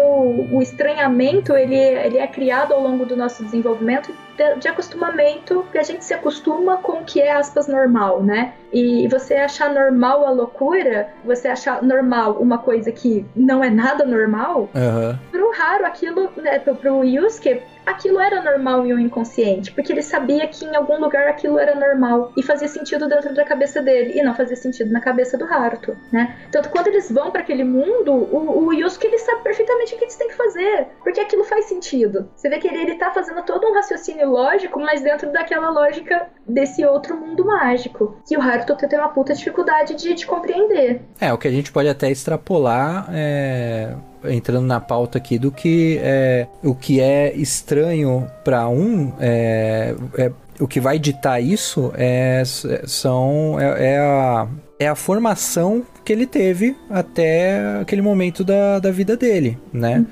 o estranhamento ele, ele é criado ao longo do nosso desenvolvimento de, de acostumamento, que a gente se acostuma com o que é aspas normal, né? E você achar normal a loucura, você achar normal uma coisa que não é nada normal, uhum. pro raro aquilo, né, pro, pro Yusuke, aquilo era normal em um inconsciente, porque ele sabia que em algum lugar aquilo era normal e fazia sentido dentro da cabeça dele e não fazia sentido na cabeça do Haruto, né? Tanto quando eles vão para aquele mundo, o, o Yusuke ele sabe perfeitamente o que eles têm que fazer, porque aquilo faz sentido. Você vê que ele, ele tá fazendo todo um raciocínio lógico, mas dentro daquela lógica desse outro mundo mágico, que o Haruto tem uma puta dificuldade de, de compreender. É, o que a gente pode até extrapolar é entrando na pauta aqui do que é o que é estranho para um é, é, o que vai ditar isso é são é, é, a é a formação que ele teve até aquele momento da, da vida dele, né?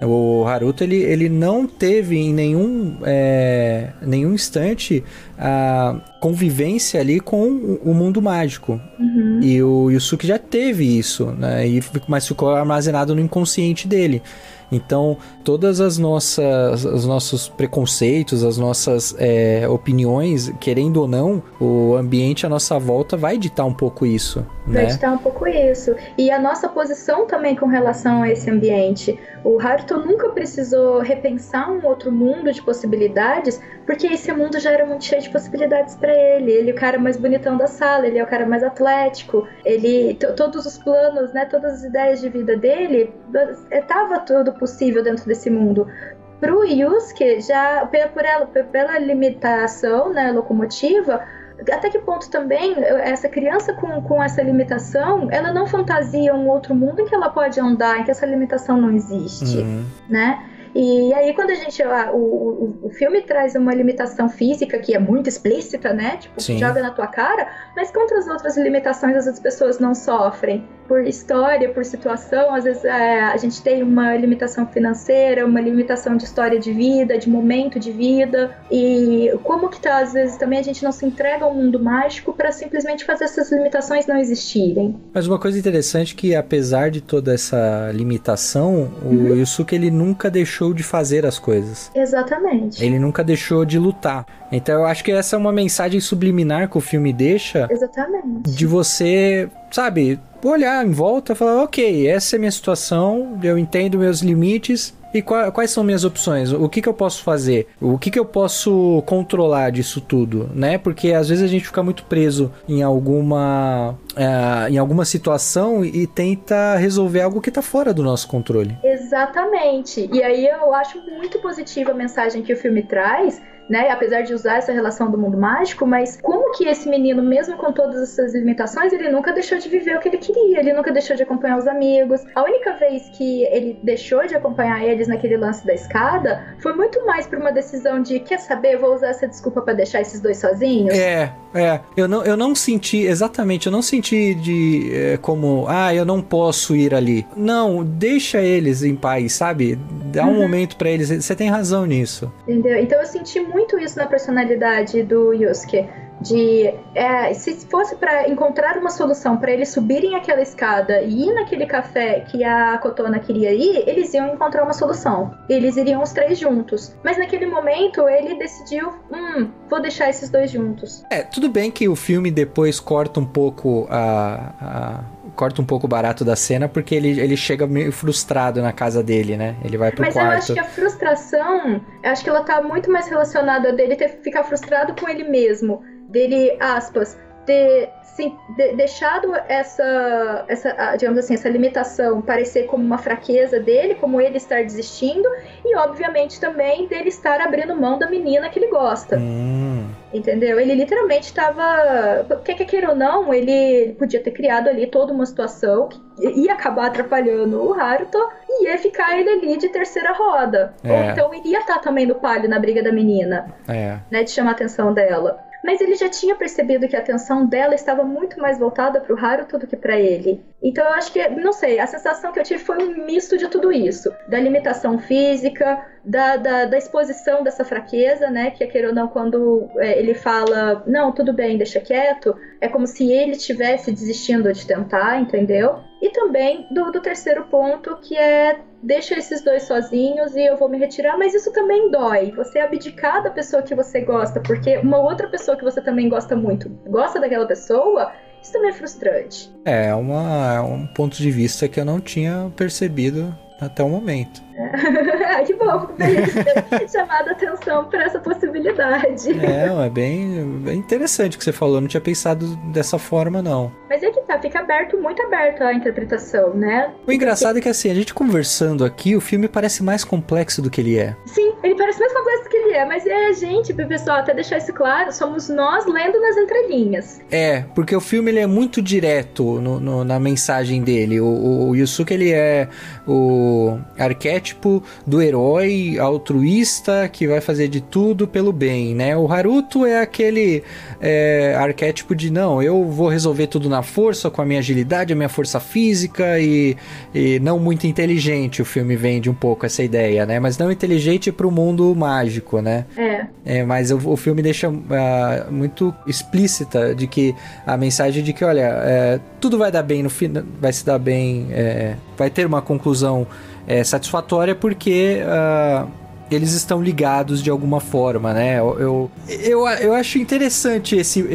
Uhum. O Haruto, ele, ele não teve em nenhum, é, nenhum instante a convivência ali com o mundo mágico. Uhum. E o Yusuke já teve isso, né? E, mas ficou armazenado no inconsciente dele. Então, todas as nossas, os nossos preconceitos, as nossas é, opiniões, querendo ou não, o ambiente à nossa volta vai ditar um pouco isso. Vai né? ditar um pouco isso. E a nossa posição também com relação a esse ambiente. O Haruto nunca precisou repensar um outro mundo de possibilidades, porque esse mundo já era muito cheio de possibilidades para ele. Ele é o cara mais bonitão da sala, ele é o cara mais atlético, ele todos os planos, né, todas as ideias de vida dele, estava tudo possível dentro desse mundo. Pro Yusuke, já por ela, pela limitação né, locomotiva, até que ponto também essa criança com, com essa limitação, ela não fantasia um outro mundo em que ela pode andar, em que essa limitação não existe, uhum. né? E aí, quando a gente. o, o, o, filme traz uma limitação física que é muito explícita, né? Tipo, Sim. joga na tua cara, mas contra as outras limitações as outras pessoas não sofrem. Por história, por situação, às vezes é, a gente tem uma limitação financeira, uma limitação de história de vida, de momento de vida. E como que tá, às vezes, também a gente não se entrega ao mundo mágico para simplesmente fazer essas limitações não existirem. Mas uma coisa interessante é que, apesar de toda essa limitação, uhum. o Yusuke ele nunca deixou deixou de fazer as coisas. Exatamente. Ele nunca deixou de lutar. Então eu acho que essa é uma mensagem subliminar que o filme deixa. Exatamente. De você, sabe, olhar em volta e falar, ok, essa é a minha situação, eu entendo meus limites, e quais são minhas opções? O que, que eu posso fazer? O que, que eu posso controlar disso tudo, né? Porque às vezes a gente fica muito preso em alguma uh, em alguma situação e tenta resolver algo que está fora do nosso controle. Exatamente. E aí eu acho muito positiva a mensagem que o filme traz né? Apesar de usar essa relação do mundo mágico, mas como que esse menino, mesmo com todas essas limitações, ele nunca deixou de viver o que ele queria, ele nunca deixou de acompanhar os amigos. A única vez que ele deixou de acompanhar eles naquele lance da escada foi muito mais por uma decisão de, quer saber, vou usar essa desculpa para deixar esses dois sozinhos. É, é. Eu não, eu não senti, exatamente, eu não senti de é, como, ah, eu não posso ir ali. Não, deixa eles em paz, sabe? Dá um uhum. momento para eles. Você tem razão nisso. Entendeu? Então eu senti muito muito isso na personalidade do Yusuke. De é, se fosse para encontrar uma solução para eles subirem aquela escada e ir naquele café que a Kotona queria ir, eles iam encontrar uma solução. Eles iriam os três juntos. Mas naquele momento ele decidiu, hum, vou deixar esses dois juntos. É, tudo bem que o filme depois corta um pouco a, a corta um pouco o barato da cena porque ele, ele chega meio frustrado na casa dele, né? Ele vai pro Mas quarto. Mas eu acho que a frustração, eu acho que ela tá muito mais relacionada dele ter ficar frustrado com ele mesmo, dele, aspas, ter sim, de, deixado essa, essa, digamos assim, essa limitação parecer como uma fraqueza dele, como ele estar desistindo, e obviamente também dele estar abrindo mão da menina que ele gosta. Hum. Entendeu? Ele literalmente estava. Quer que queira ou não, ele podia ter criado ali toda uma situação que ia acabar atrapalhando o Haruto e ia ficar ele ali de terceira roda. É. Ou então iria estar também no palio na briga da menina. É. Né, de chamar a atenção dela mas ele já tinha percebido que a atenção dela estava muito mais voltada para o Haruto do que para ele. Então eu acho que, não sei, a sensação que eu tive foi um misto de tudo isso. Da limitação física, da, da, da exposição dessa fraqueza, né? Que queira ou não, quando é, ele fala, não, tudo bem, deixa quieto, é como se ele estivesse desistindo de tentar, entendeu? E também do, do terceiro ponto, que é deixa esses dois sozinhos e eu vou me retirar, mas isso também dói. Você abdicar da pessoa que você gosta, porque uma outra pessoa que você também gosta muito gosta daquela pessoa, isso também é frustrante. É, uma, é um ponto de vista que eu não tinha percebido até o momento. (laughs) É. que bom, (laughs) chamado a atenção para essa possibilidade. É, é bem, bem interessante o que você falou, eu não tinha pensado dessa forma, não. Tá, fica aberto, muito aberto a interpretação, né? O engraçado é que assim, a gente conversando aqui, o filme parece mais complexo do que ele é. Sim, ele parece mais complexo do que é, mas é a gente, pessoal, até deixar isso claro, somos nós lendo nas entrelinhas. É, porque o filme ele é muito direto no, no, na mensagem dele. O, o, o Yusuke, ele é o arquétipo do herói altruísta que vai fazer de tudo pelo bem, né? O Haruto é aquele é, arquétipo de não, eu vou resolver tudo na força, com a minha agilidade, a minha força física e, e não muito inteligente. O filme vende um pouco essa ideia, né? Mas não inteligente para o mundo mágico, né? É. é mas o, o filme deixa uh, muito explícita de que a mensagem de que, olha, é, tudo vai dar bem no final, vai se dar bem, é, vai ter uma conclusão é, satisfatória porque uh, eles estão ligados de alguma forma, né? Eu, eu, eu, acho interessante esse,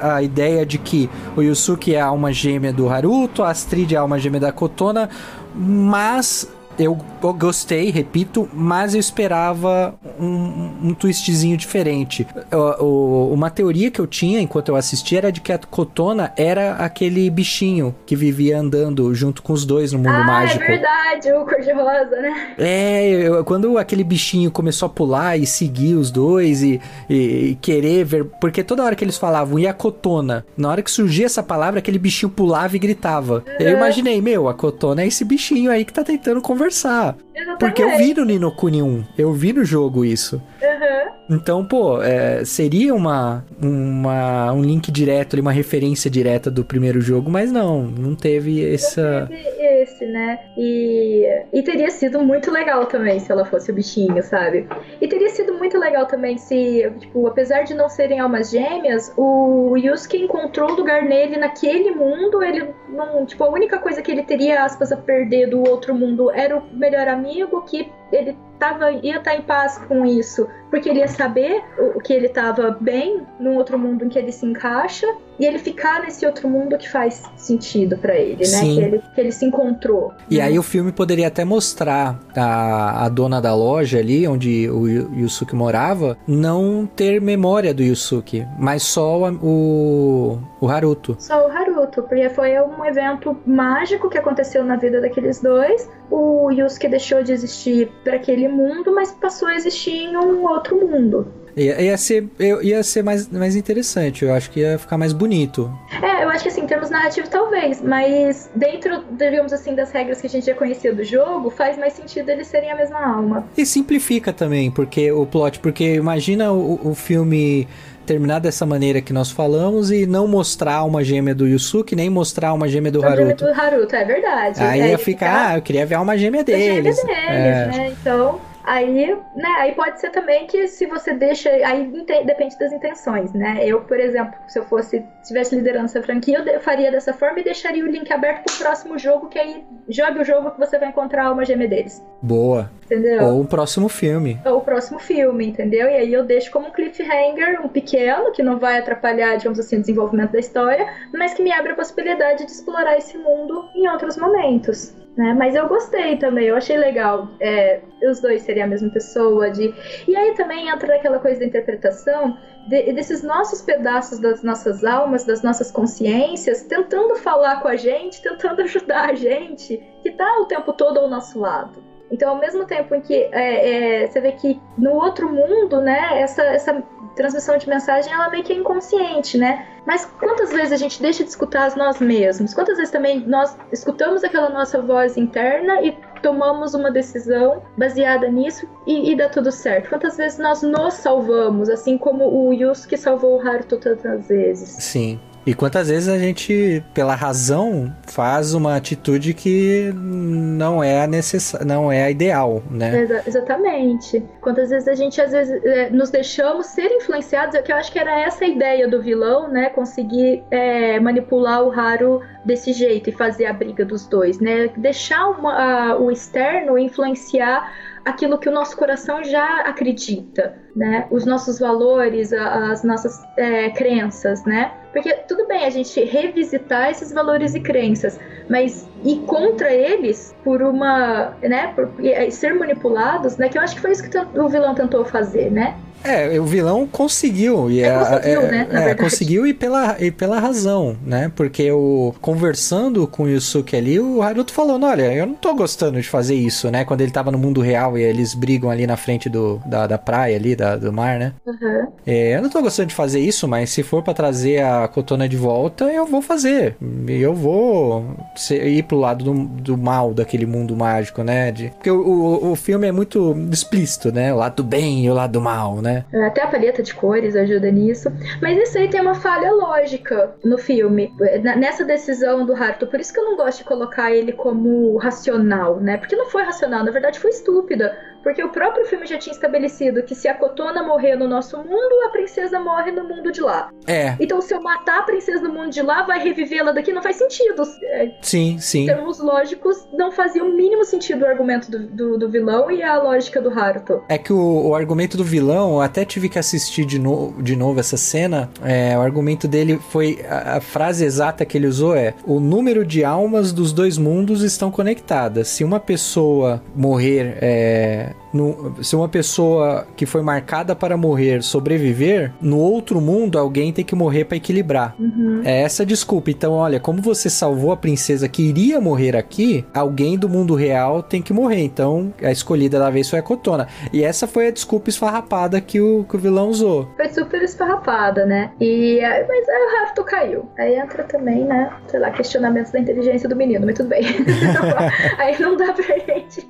a, a, ideia de que o Yusuke é a alma gêmea do Haruto, a Astrid é a alma gêmea da Kotona, mas eu gostei, repito, mas eu esperava um, um twistzinho diferente. O, o, uma teoria que eu tinha enquanto eu assistia era de que a Kotona era aquele bichinho que vivia andando junto com os dois no mundo ah, é mágico. É verdade, o cor-de-rosa, né? É, eu, quando aquele bichinho começou a pular e seguir os dois e, e, e, querer ver. Porque toda hora que eles falavam, e a Kotona? Na hora que surgia essa palavra, aquele bichinho pulava e gritava. Uhum. Eu imaginei, meu, a Kotona é esse bichinho aí que tá tentando conversar conversar. Exatamente. Porque eu vi no Nino Kuni 1, eu vi no jogo isso. Uhum. Então, pô, é, seria uma, uma, um link direto, uma referência direta do primeiro jogo, mas não, não teve essa. Não teve esse, né? E, e teria sido muito legal também se ela fosse o bichinho, sabe? E teria sido muito legal também se, tipo, apesar de não serem almas gêmeas, o Yusuke encontrou lugar nele naquele mundo. Ele não, tipo, a única coisa que ele teria, aspas, a perder do outro mundo era o melhor amigo que ele tava, ia estar tá em paz com isso, porque ele ia saber o, que ele estava bem num outro mundo em que ele se encaixa e ele ficar nesse outro mundo que faz sentido para ele, né? Que ele, que ele se encontrou. E né? aí o filme poderia até mostrar a, a dona da loja ali, onde o Yusuke morava, não ter memória do Yusuke, mas só o, o Haruto. Só o Haruto, porque foi um evento mágico que aconteceu na vida daqueles dois. O Yusuke deixou de existir para aquele mundo, mas passou a existir em um outro mundo. Ia, ia, ser, ia ser mais, mais interessante, eu acho que ia ficar mais bonito. É, eu acho que assim, em termos narrativos talvez, mas dentro, digamos assim, das regras que a gente já conhecia do jogo, faz mais sentido eles serem a mesma alma. E simplifica também, porque o plot, porque imagina o, o filme terminar dessa maneira que nós falamos e não mostrar uma gêmea do Yusuke, nem mostrar uma gêmea do Haruto. Gêmea do Haruto, é verdade. Aí ia ficar, ah, eu queria ver uma gêmea deles. Gêmea deles, é. né? Então, Aí, né, aí pode ser também que se você deixa, aí depende das intenções, né? Eu, por exemplo, se eu fosse, tivesse liderança franquia, eu faria dessa forma e deixaria o link aberto pro próximo jogo, que aí jogue o jogo que você vai encontrar a alma gêmea deles. Boa. Entendeu? Ou o próximo filme. Ou o próximo filme, entendeu? E aí eu deixo como um cliffhanger, um pequeno, que não vai atrapalhar, digamos assim, o desenvolvimento da história, mas que me abre a possibilidade de explorar esse mundo em outros momentos. Né? Mas eu gostei também, eu achei legal é, os dois serem a mesma pessoa. De... E aí também entra aquela coisa da interpretação de, desses nossos pedaços das nossas almas, das nossas consciências, tentando falar com a gente, tentando (laughs) ajudar a gente, que tá o tempo todo ao nosso lado. Então, ao mesmo tempo em que é, é, você vê que no outro mundo, né, essa, essa transmissão de mensagem ela meio que é inconsciente, né? Mas quantas vezes a gente deixa de escutar nós mesmos? Quantas vezes também nós escutamos aquela nossa voz interna e tomamos uma decisão baseada nisso e, e dá tudo certo? Quantas vezes nós nos salvamos, assim como o Yusuke salvou o Haruto tantas vezes? Sim. E quantas vezes a gente, pela razão, faz uma atitude que não é a necess... não é a ideal, né? Exa exatamente. Quantas vezes a gente, às vezes, é, nos deixamos ser influenciados, é que eu acho que era essa a ideia do vilão, né? Conseguir é, manipular o Haru desse jeito e fazer a briga dos dois, né? Deixar uma, a, o externo influenciar aquilo que o nosso coração já acredita, né? Os nossos valores, as nossas é, crenças, né? Porque tudo bem a gente revisitar esses valores e crenças, mas ir contra eles por uma, né? Por ser manipulados, né? Que eu acho que foi isso que o vilão tentou fazer, né? É, o vilão conseguiu. E é, conseguiu, é, né? É, conseguiu e pela, e pela razão, né? Porque o conversando com o Yusuke ali, o Haruto falando: olha, eu não tô gostando de fazer isso, né? Quando ele tava no mundo real e eles brigam ali na frente do, da, da praia ali, da, do mar, né? Uhum. É, eu não tô gostando de fazer isso, mas se for para trazer a Kotona de volta, eu vou fazer. Eu vou ser, ir pro lado do, do mal daquele mundo mágico, né? De, porque o, o, o filme é muito explícito, né? O lado do bem e o lado do mal, né? Né? Até a paleta de cores ajuda nisso. Mas isso aí tem uma falha lógica no filme, nessa decisão do Haruto. Por isso que eu não gosto de colocar ele como racional, né? Porque não foi racional, na verdade foi estúpida. Porque o próprio filme já tinha estabelecido que se a Kotona morrer no nosso mundo, a princesa morre no mundo de lá. É. Então, se eu matar a princesa do mundo de lá, vai revivê-la daqui? Não faz sentido. É, sim, sim. Em termos lógicos, não fazia o mínimo sentido o argumento do, do, do vilão e a lógica do Haruto. É que o, o, argumento do vilão, eu até tive que assistir de, no, de novo essa cena. É, o argumento dele foi. A, a frase exata que ele usou é: o número de almas dos dois mundos estão conectadas. Se uma pessoa morrer. É, no, se uma pessoa que foi marcada para morrer sobreviver, no outro mundo alguém tem que morrer para equilibrar. Uhum. É essa desculpa. Então, olha, como você salvou a princesa que iria morrer aqui, alguém do mundo real tem que morrer. Então, a escolhida da vez foi a Cotona. E essa foi a desculpa esfarrapada que o, que o vilão usou. Foi super esfarrapada, né? E, mas aí o Rafto caiu. Aí entra também, né? Sei lá, questionamentos da inteligência do menino, mas tudo bem. (laughs) aí não dá pra gente.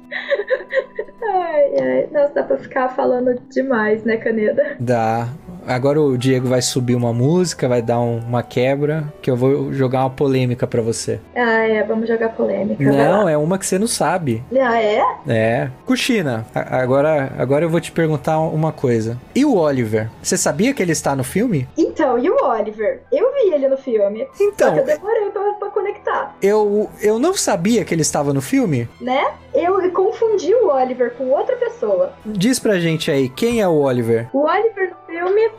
Ai, Ai. Nossa, dá pra ficar falando demais, né, Caneda? Dá. Agora o Diego vai subir uma música, vai dar um, uma quebra, que eu vou jogar uma polêmica para você. Ah, é, vamos jogar polêmica. Não, é uma que você não sabe. Ah, é? É. Cuxina, agora, agora eu vou te perguntar uma coisa. E o Oliver? Você sabia que ele está no filme? Então, e o Oliver? Eu vi ele no filme. Então. Só que eu demorei pra, pra conectar. Eu, eu não sabia que ele estava no filme? Né? Eu confundi o Oliver com outra pessoa. Diz pra gente aí, quem é o Oliver? O Oliver no filme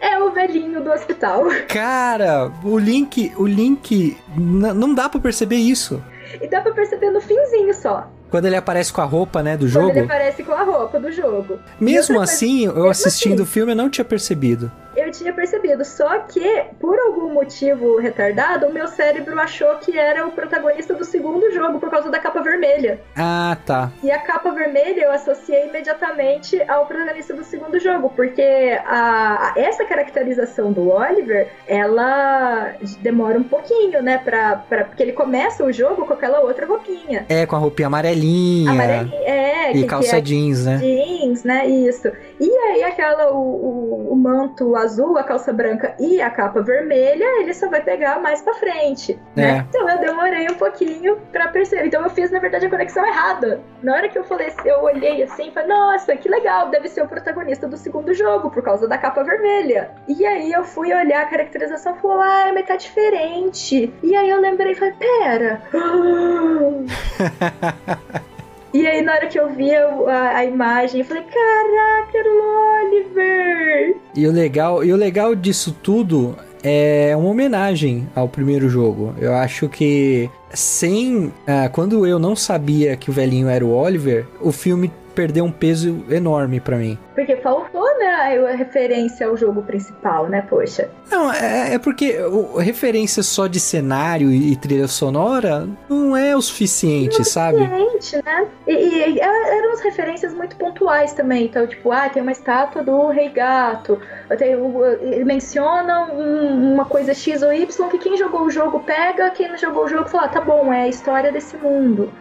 é o velhinho do hospital. (laughs) Cara, o Link, o Link, não dá para perceber isso. E dá pra perceber no finzinho só. Quando ele aparece com a roupa, né, do jogo? Quando ele aparece com a roupa do jogo. Mesmo assim, coisa, eu assistindo assim, o filme, eu não tinha percebido eu tinha percebido. Só que, por algum motivo retardado, o meu cérebro achou que era o protagonista do segundo jogo por causa da capa vermelha. Ah, tá. E a capa vermelha eu associei imediatamente ao protagonista do segundo jogo, porque a, a essa caracterização do Oliver, ela demora um pouquinho, né? Pra, pra, porque ele começa o jogo com aquela outra roupinha. É, com a roupinha amarelinha. Amarelinha, é. E que, calça que é jeans, né? Jeans, né? Isso. E aí aquela, o, o, o, manto azul, a calça branca e a capa vermelha, ele só vai pegar mais pra frente, né? É. Então eu demorei um pouquinho pra perceber. Então eu fiz, na verdade, a conexão errada. Na hora que eu falei, eu olhei assim falei, nossa, que legal, deve ser o protagonista do segundo jogo, por causa da capa vermelha. E aí eu fui olhar a caracterização e falei, ah, mas tá diferente. E aí eu lembrei e falei, pera. (laughs) E aí, na hora que eu vi a, a, a, imagem, eu falei, caraca, era o Oliver! E o legal, e o legal disso tudo é uma homenagem ao primeiro jogo. Eu acho que sem. Ah, quando eu não sabia que o velhinho era o Oliver, o filme perdeu um peso enorme para mim. Porque faltou, né, a referência ao jogo principal, né, poxa. Não, é, é porque o, referência só de cenário e, trilha sonora não é o suficiente, não é sabe? Suficiente, né? E, e, eram as referências muito pontuais também. Então, tipo, ah, tem uma estátua do Rei Gato. Tem, ele menciona um, uma coisa X ou Y que quem jogou o jogo pega, quem não jogou o jogo fala, ah, tá bom, é a história desse mundo.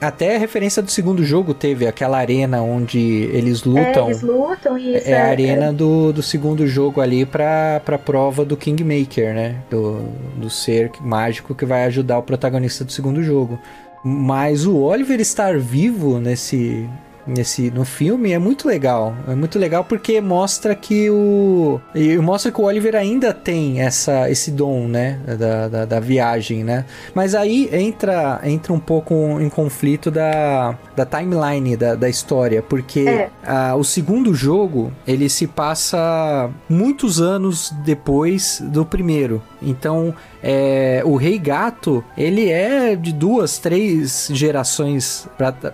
Até a referência do segundo jogo teve aquela arena onde eles lutam. É, eles lutam isso. É, é a arena é. Do, do segundo jogo ali pra, pra prova do Kingmaker, né? Do, do ser mágico que vai ajudar o protagonista do segundo jogo. Mas o Oliver estar vivo nesse, nesse no filme é muito legal. É muito legal porque mostra que o mostra que o Oliver ainda tem essa esse dom, né, da, da, da, viagem, né? Mas aí entra entra um pouco em conflito da, da timeline da, da história, porque é. a, o segundo jogo ele se passa muitos anos depois do primeiro. Então é, o Rei Gato, ele é de duas, três gerações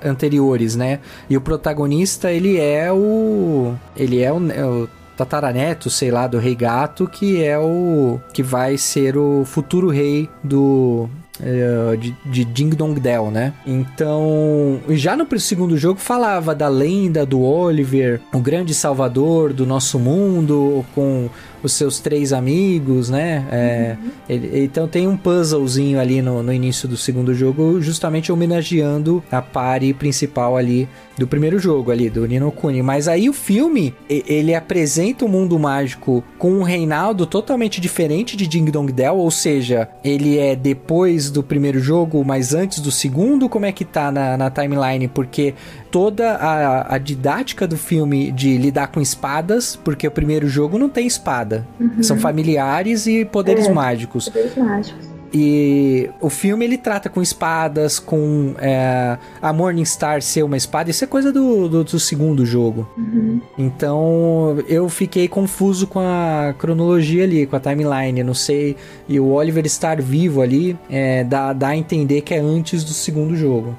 anteriores, né? E o protagonista, ele é o... Ele é o, é o tataraneto, sei lá, do Rei Gato, que é o... que vai ser o futuro rei do... Uh, de, de Ding Dong Dell, né? Então, já no segundo jogo falava da lenda do Oliver, o grande salvador do nosso mundo, com os seus três amigos, né? É, uhum. ele, então tem um puzzlezinho ali no, no início do segundo jogo, justamente homenageando a pare principal ali do primeiro jogo ali, do Nino Kuni. Mas aí o filme, ele apresenta o um mundo mágico com um reinaldo totalmente diferente de Ding Dong Dell, ou seja, ele é depois do primeiro jogo, mas antes do segundo, como é que tá na, na timeline? Porque toda a, a, didática do filme de lidar com espadas, porque o primeiro jogo não tem espada. Uhum. São familiares e poderes é, mágicos. Poderes mágicos. E o filme ele trata com espadas, com é, a Morningstar ser uma espada, isso é coisa do, do, do segundo jogo. Uhum. Então eu fiquei confuso com a cronologia ali, com a timeline, não sei. E o Oliver estar vivo ali é, dá, dá a entender que é antes do segundo jogo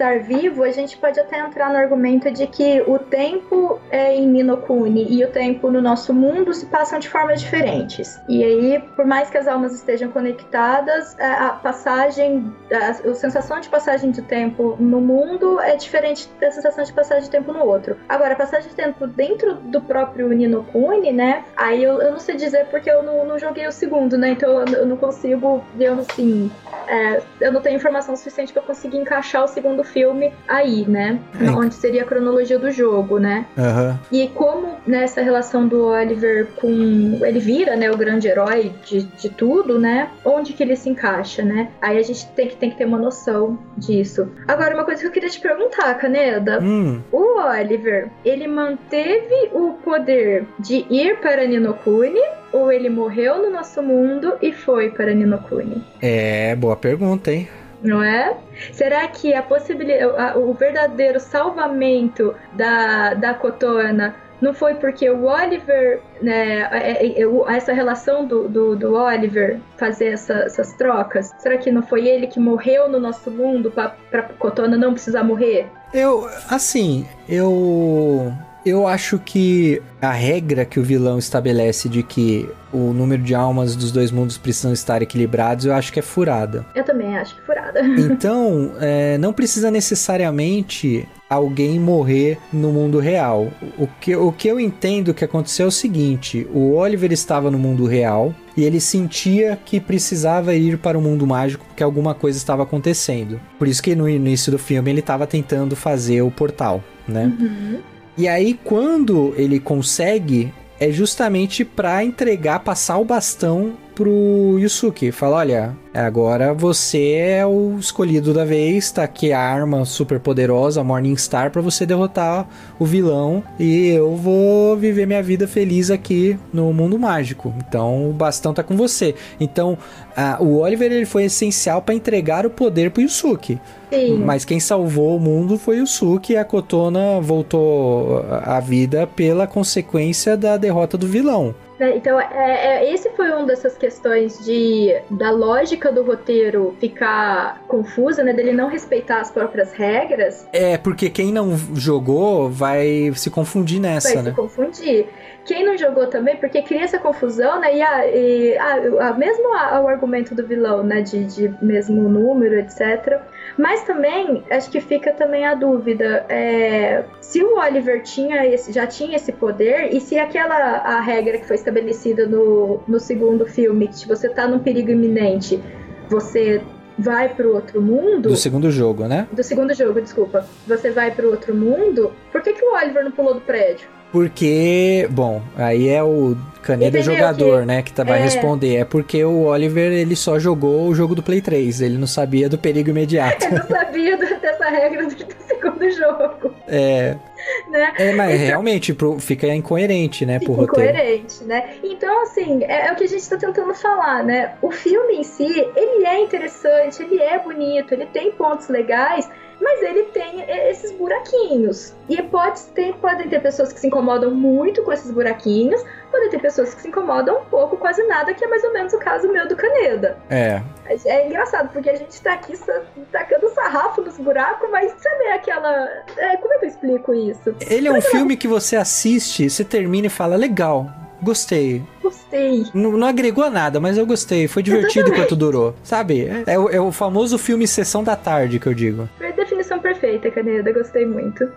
estar vivo, a gente pode até entrar no argumento de que o tempo é em Ninokuni e o tempo no nosso mundo se passam de formas diferentes. E aí, por mais que as almas estejam conectadas, a passagem, a, a sensação de passagem de tempo no mundo é diferente da sensação de passagem de tempo no outro. Agora, a passagem de tempo dentro do próprio Ninokuni, né? Aí eu, eu não sei dizer porque eu não, não joguei o segundo, né? Então eu, eu não consigo, eu assim, é, eu não tenho informação suficiente para conseguir encaixar o segundo filme aí, né? É. Onde seria a cronologia do jogo, né? Uhum. E como nessa relação do Oliver com. Ele vira, né, o grande herói de, de tudo, né? Onde que ele se encaixa, né? Aí a gente tem que, tem que ter uma noção disso. Agora, uma coisa que eu queria te perguntar, Caneda. Hum. O Oliver, ele manteve o poder de ir para Ninokuni ou ele morreu no nosso mundo e foi para Ninokuni? É, boa pergunta, hein? Não é? Será que a possibilidade, o verdadeiro salvamento da, da Cotona não foi porque o Oliver, né, é, é, é, essa relação do, do, do Oliver fazer essa, essas trocas? Será que não foi ele que morreu no nosso mundo para Cotona não precisar morrer? Eu, assim, eu eu acho que a regra que o vilão estabelece de que o número de almas dos dois mundos precisam estar equilibrados, eu acho que é furada. Eu também acho que é furada. (laughs) Então, é, não precisa necessariamente alguém morrer no mundo real. O que, o que eu entendo que aconteceu é o seguinte: o Oliver estava no mundo real e ele sentia que precisava ir para o mundo mágico porque alguma coisa estava acontecendo. Por isso que no início do filme ele estava tentando fazer o portal, né? Uhum. E aí, quando ele consegue, é justamente para entregar, passar o bastão pro Yusuke. Fala, olha, agora você é o escolhido da vez, tá aqui a arma super poderosa, a Morningstar, para você derrotar o vilão e eu vou viver minha vida feliz aqui no mundo mágico. Então o bastão tá com você. Então o Oliver ele foi essencial para entregar o poder pro Yusuke. Sim. Mas quem salvou o mundo foi o Yusuke e a Kotona voltou à vida pela consequência da derrota do vilão. Né? Então, é, é, esse foi uma dessas questões de da lógica do roteiro ficar confusa, né? Dele não respeitar as próprias regras. É, porque quem não jogou vai se confundir nessa, vai né? se confundir. Quem não jogou também, porque cria essa confusão, né? E, a, e a, a mesmo a, o argumento do vilão, né? De, de mesmo número, etc. Mas também, acho que fica também a dúvida, é, se o Oliver tinha esse, já tinha esse poder, e se aquela a regra que foi estabelecida no, no segundo filme, que você tá num perigo iminente, você vai para o outro mundo. Do segundo jogo, né? Do segundo jogo, desculpa. Você vai para o outro mundo. Por que, que o Oliver não pulou do prédio? Porque, bom, aí é o Caneda jogador, que... né, que tá, vai é... responder. É porque o Oliver, ele só jogou o jogo do Play 3, ele não sabia do perigo imediato. (laughs) ele não sabia dessa regra do (laughs) segundo jogo. É. Né? É, mas então, realmente pro, fica incoerente, né, fica por roteiro. Incoerente, né? Então, assim, é, é, o que a gente tá tentando falar, né? O filme em si, ele é interessante, ele é bonito, ele tem pontos legais, mas ele tem esses buraquinhos. E pode ter, podem ter pessoas que se incomodam muito com esses buraquinhos, podem ter pessoas que se incomodam um pouco, quase nada, que é mais ou menos o caso meu do Caneda. É. É engraçado, porque a gente tá aqui tacando sarrafo nos buracos, mas sabe aquela. É, como é que eu explico isso? Ele é um filme que você assiste, você termina e fala, legal, Gostei. Gostei. Não, não, agregou nada, mas eu gostei. Foi divertido enquanto durou. Sabe? É, é, o, é, o famoso filme Sessão da Tarde que eu digo. Perfeita, Caneda. Gostei muito.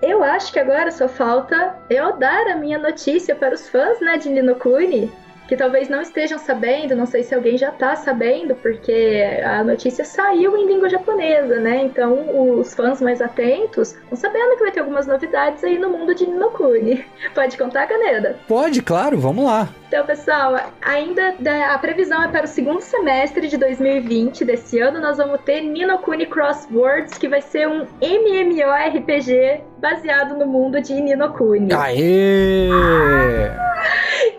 Eu acho que agora só falta eu dar a minha notícia para os fãs, né, de Nino Kuni que talvez não estejam sabendo, não sei se alguém já está sabendo, porque a notícia saiu em língua japonesa, né? Então os fãs mais atentos estão sabendo que vai ter algumas novidades aí no mundo de Ninokuni. (laughs) Pode contar, Caneda? Pode, claro, vamos lá. Então, pessoal, ainda a previsão é para o segundo semestre de 2020 desse ano, nós vamos ter Ninokuni Crosswords, que vai ser um MMORPG baseado no mundo de Ninokuni. Aê! (laughs)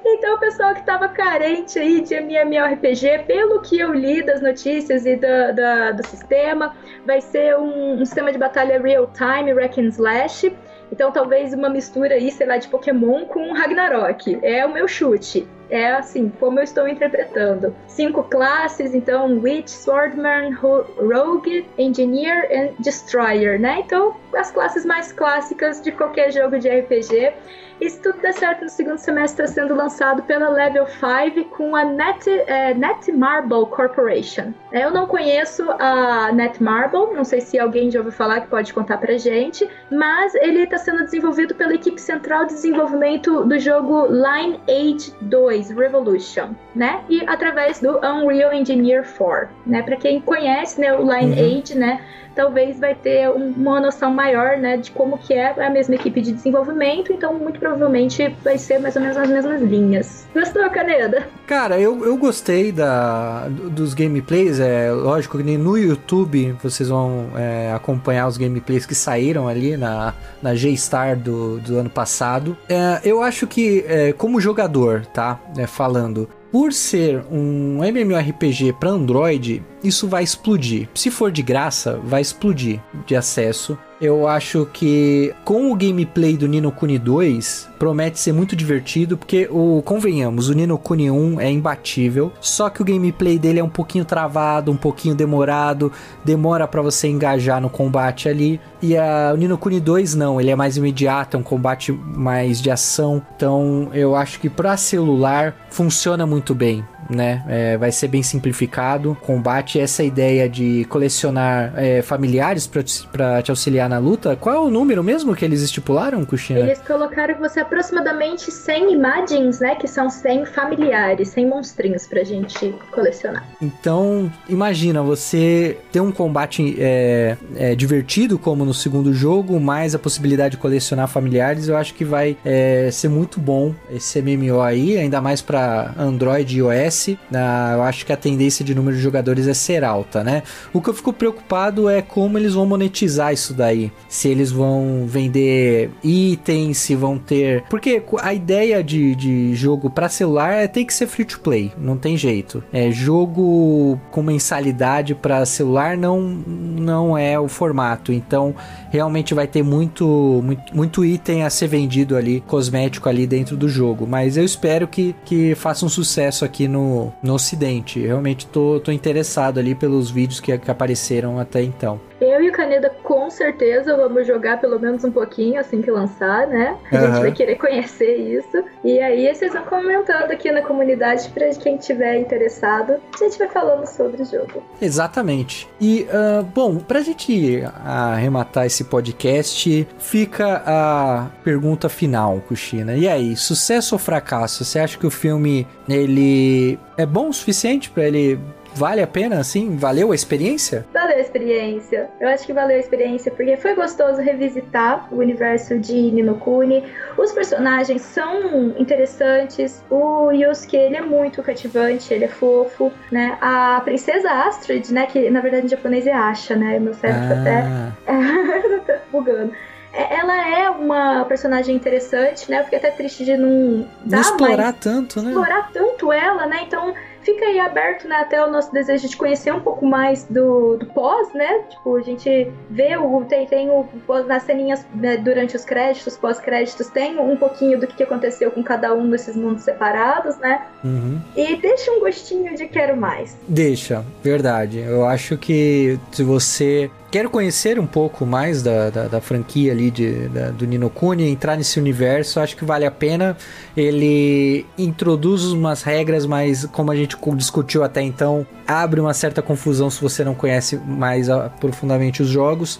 Então, o pessoal que estava carente aí de MMORPG, pelo que eu li das notícias e do, do, sistema, vai ser um, um sistema de batalha real-time, Wreck and Slash, então talvez uma mistura aí, sei lá, de Pokémon com Ragnarok. É o meu chute. É assim, como eu estou interpretando. Cinco classes, então Witch, Swordman, Rogue, Engineer e Destroyer, né? Então, as classes mais clássicas de qualquer jogo de RPG. E se tudo der certo no segundo semestre, está sendo lançado pela Level 5 com a Net, é, Netmarble Corporation. Eu não conheço a Netmarble, não sei se alguém já ouviu falar que pode contar pra gente, mas ele está sendo desenvolvido pela equipe central de desenvolvimento do jogo Lineage 2 Revolution, né? E através do Unreal Engineer 4, né? Para quem conhece, né, o Lineage, uhum. né? Talvez vai ter uma noção maior, né, de como que é a mesma equipe de desenvolvimento, então muito provavelmente vai ser mais ou menos as mesmas linhas. Gostou, Caneda? Cara, eu, eu gostei da, dos gameplays, é lógico que no YouTube vocês vão é, acompanhar os gameplays que saíram ali na, na G-Star do, do ano passado. É, eu acho que, é, como jogador, tá, é, falando, por ser um MMORPG para Android, isso vai explodir. Se for de graça, vai explodir de acesso. Eu acho que com o gameplay do Nino Kuni 2 promete ser muito divertido, porque o convenhamos, o Nino Kuni 1 é imbatível, só que o gameplay dele é um pouquinho travado, um pouquinho demorado, demora para você engajar no combate ali. E a, o Nino Kuni 2 não, ele é mais imediato, é um combate mais de ação. Então, eu acho que para celular funciona muito bem né? É, vai ser bem simplificado. Combate essa ideia de colecionar é, familiares para te auxiliar na luta. Qual é o número mesmo que eles estipularam, Cuxina? Eles colocaram você aproximadamente 100 imagens, né? Que são 100 familiares, 100 monstrinhos pra gente colecionar. Então, imagina você ter um combate é, é, divertido, como no segundo jogo, mais a possibilidade de colecionar familiares. Eu acho que vai é, ser muito bom esse MMO aí, ainda mais para Android e iOS. Ah, eu acho que a tendência de número de jogadores é ser alta, né? O que eu fico preocupado é como eles vão monetizar isso daí. Se eles vão vender itens, se vão ter. Porque a ideia de, de jogo para celular é tem que ser free to play, não tem jeito. É jogo com mensalidade para celular não não é o formato. Então, realmente vai ter muito, muito muito item a ser vendido ali, cosmético ali dentro do jogo, mas eu espero que que faça um sucesso aqui no, no ocidente. Realmente tô, tô interessado ali pelos vídeos que, que apareceram até então. Eu e o Caneda com certeza vamos jogar pelo menos um pouquinho assim que lançar, né? A uhum. gente vai querer conhecer isso. E aí vocês vão comentando aqui na comunidade para quem tiver interessado. A gente vai falando sobre o jogo. Exatamente. E, uh, bom, pra gente arrematar esse podcast, fica a pergunta final, Cuxina. E aí, sucesso ou fracasso? Você acha que o filme ele é bom o suficiente para ele Vale a pena, assim? Valeu a experiência? Valeu a experiência. Eu acho que valeu a experiência porque foi gostoso revisitar o universo de Ninokuni. Os personagens são interessantes. O Yusuke, ele é muito cativante, ele é fofo, né? A princesa Astrid, né? Que na verdade em japonês é Asha, né? Meu cérebro ah. até (laughs) tá bugando é, ela é uma personagem interessante, né? Eu fiquei até triste de não, não explorar tanto, né? Explorar tanto ela, né? Então fica aí aberto, né, até o nosso desejo de conhecer um pouco mais do, do pós, né? Tipo, a gente vê o. Tem, tem o nas ceninhas né, durante os créditos, pós-créditos, tem um pouquinho do que aconteceu com cada um desses mundos separados, né? Uhum. E deixa um gostinho de quero mais. Deixa, verdade. Eu acho que se você quer conhecer um pouco mais da, da, da franquia ali de, da, do Nino Kuni, entrar nesse universo, acho que vale a pena. Ele introduz umas regras, mas como a gente discutiu até então, abre uma certa confusão se você não conhece mais profundamente os jogos,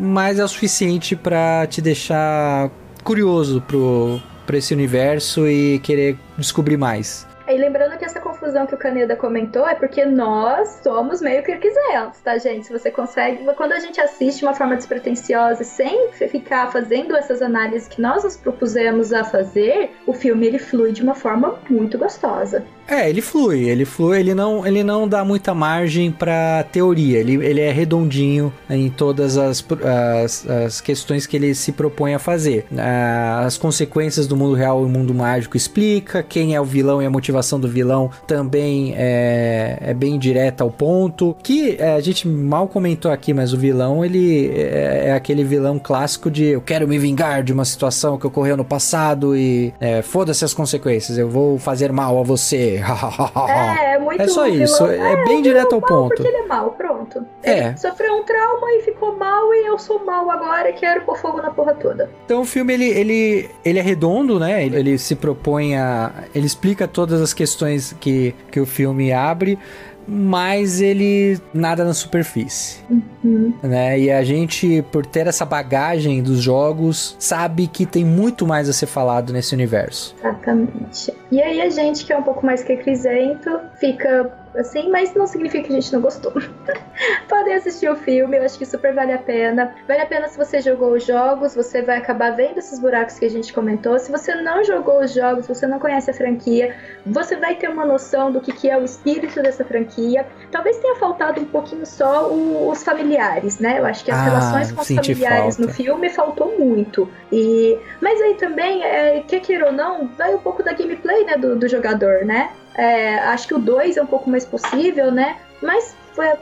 mas é o suficiente para te deixar curioso pro, esse universo e querer descobrir mais. E lembrando que confusão que o Caneda comentou é porque nós somos meio kirquizentos, tá, gente? Se você consegue. Quando a gente assiste de uma forma despretensiosa, sem ficar fazendo essas análises que nós nos propusemos a fazer, o filme ele flui de uma forma muito gostosa. É, ele flui, ele flui, ele não, ele não dá muita margem para teoria, ele, ele é redondinho em todas as, as, as, questões que ele se propõe a fazer. As consequências do mundo real e mundo mágico explica, quem é o vilão e a motivação do vilão também é, é bem direta ao ponto, que é, a gente mal comentou aqui, mas o vilão, ele é, é, aquele vilão clássico de eu quero me vingar de uma situação que ocorreu no passado e é, foda-se as consequências, eu vou fazer mal a você, (laughs) é, é muito. É só isso, é, é bem direto ao ponto. Porque ele é mal, pronto. É. Ele sofreu um trauma e ficou mal e eu sou mal agora e quero pôr fogo na porra toda. Então o filme ele, ele, ele é redondo, né? Ele, ele se propõe a. Ele explica todas as questões que, que o filme abre mas ele nada na superfície. Uhum. Né? E a gente, por ter essa bagagem dos jogos, sabe que tem muito mais a ser falado nesse universo. Exatamente. E aí a gente que é um pouco mais que crisento fica assim, mas não significa que a gente não gostou. (laughs) Podem assistir o filme, eu acho que super vale a pena. Vale a pena se você jogou os jogos, você vai acabar vendo esses buracos que a gente comentou. Se você não jogou os jogos, você não conhece a franquia, você vai ter uma noção do que, que é o espírito dessa franquia. Talvez tenha faltado um pouquinho só o, os familiares, né? Eu acho que as ah, relações com os familiares falta. no filme faltou muito. E, mas aí também, é, quer queira ou não, vai um pouco da gameplay né, do, do jogador, né? É, acho que o 2 é um pouco mais possível, né? Mas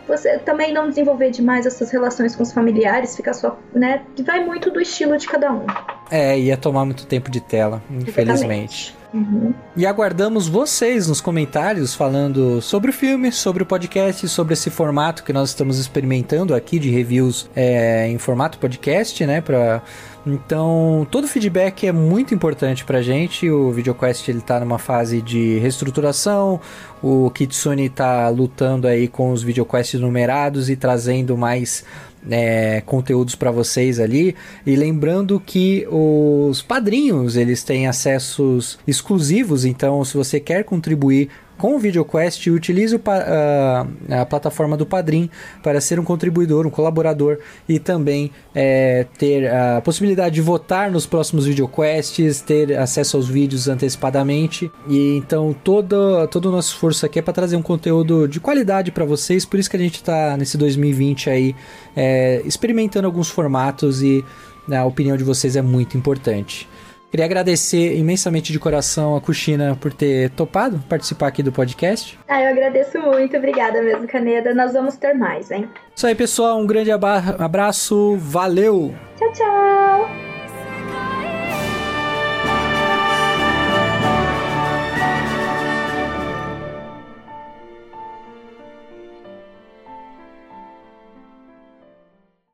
você também não desenvolver demais essas relações com os familiares, fica só, né? Vai muito do estilo de cada um. É, ia tomar muito tempo de tela, infelizmente. Uhum. E aguardamos vocês nos comentários falando sobre o filme, sobre o podcast, sobre esse formato que nós estamos experimentando aqui de reviews é, em formato podcast, né? Pra... Então, todo feedback é muito importante pra gente. O VideoQuest ele tá numa fase de reestruturação. O Kitsune tá lutando aí com os VideoQuests numerados e trazendo mais é, conteúdos para vocês ali. E lembrando que os padrinhos eles têm acessos exclusivos, então se você quer contribuir com o VideoQuest, utilize o, a, a, plataforma do Padrim para ser um contribuidor, um colaborador e também é, ter a possibilidade de votar nos próximos VideoQuests, ter acesso aos vídeos antecipadamente. E então todo, todo o nosso esforço aqui é para trazer um conteúdo de qualidade para vocês, por isso que a gente está nesse 2020 aí é, experimentando alguns formatos e a opinião de vocês é muito importante. Queria agradecer imensamente de coração a Cuxina por ter topado participar aqui do podcast. Ah, eu agradeço muito. Obrigada mesmo, Caneda. Nós vamos ter mais, hein? Isso aí, pessoal. Um grande abraço. Valeu! Tchau, tchau!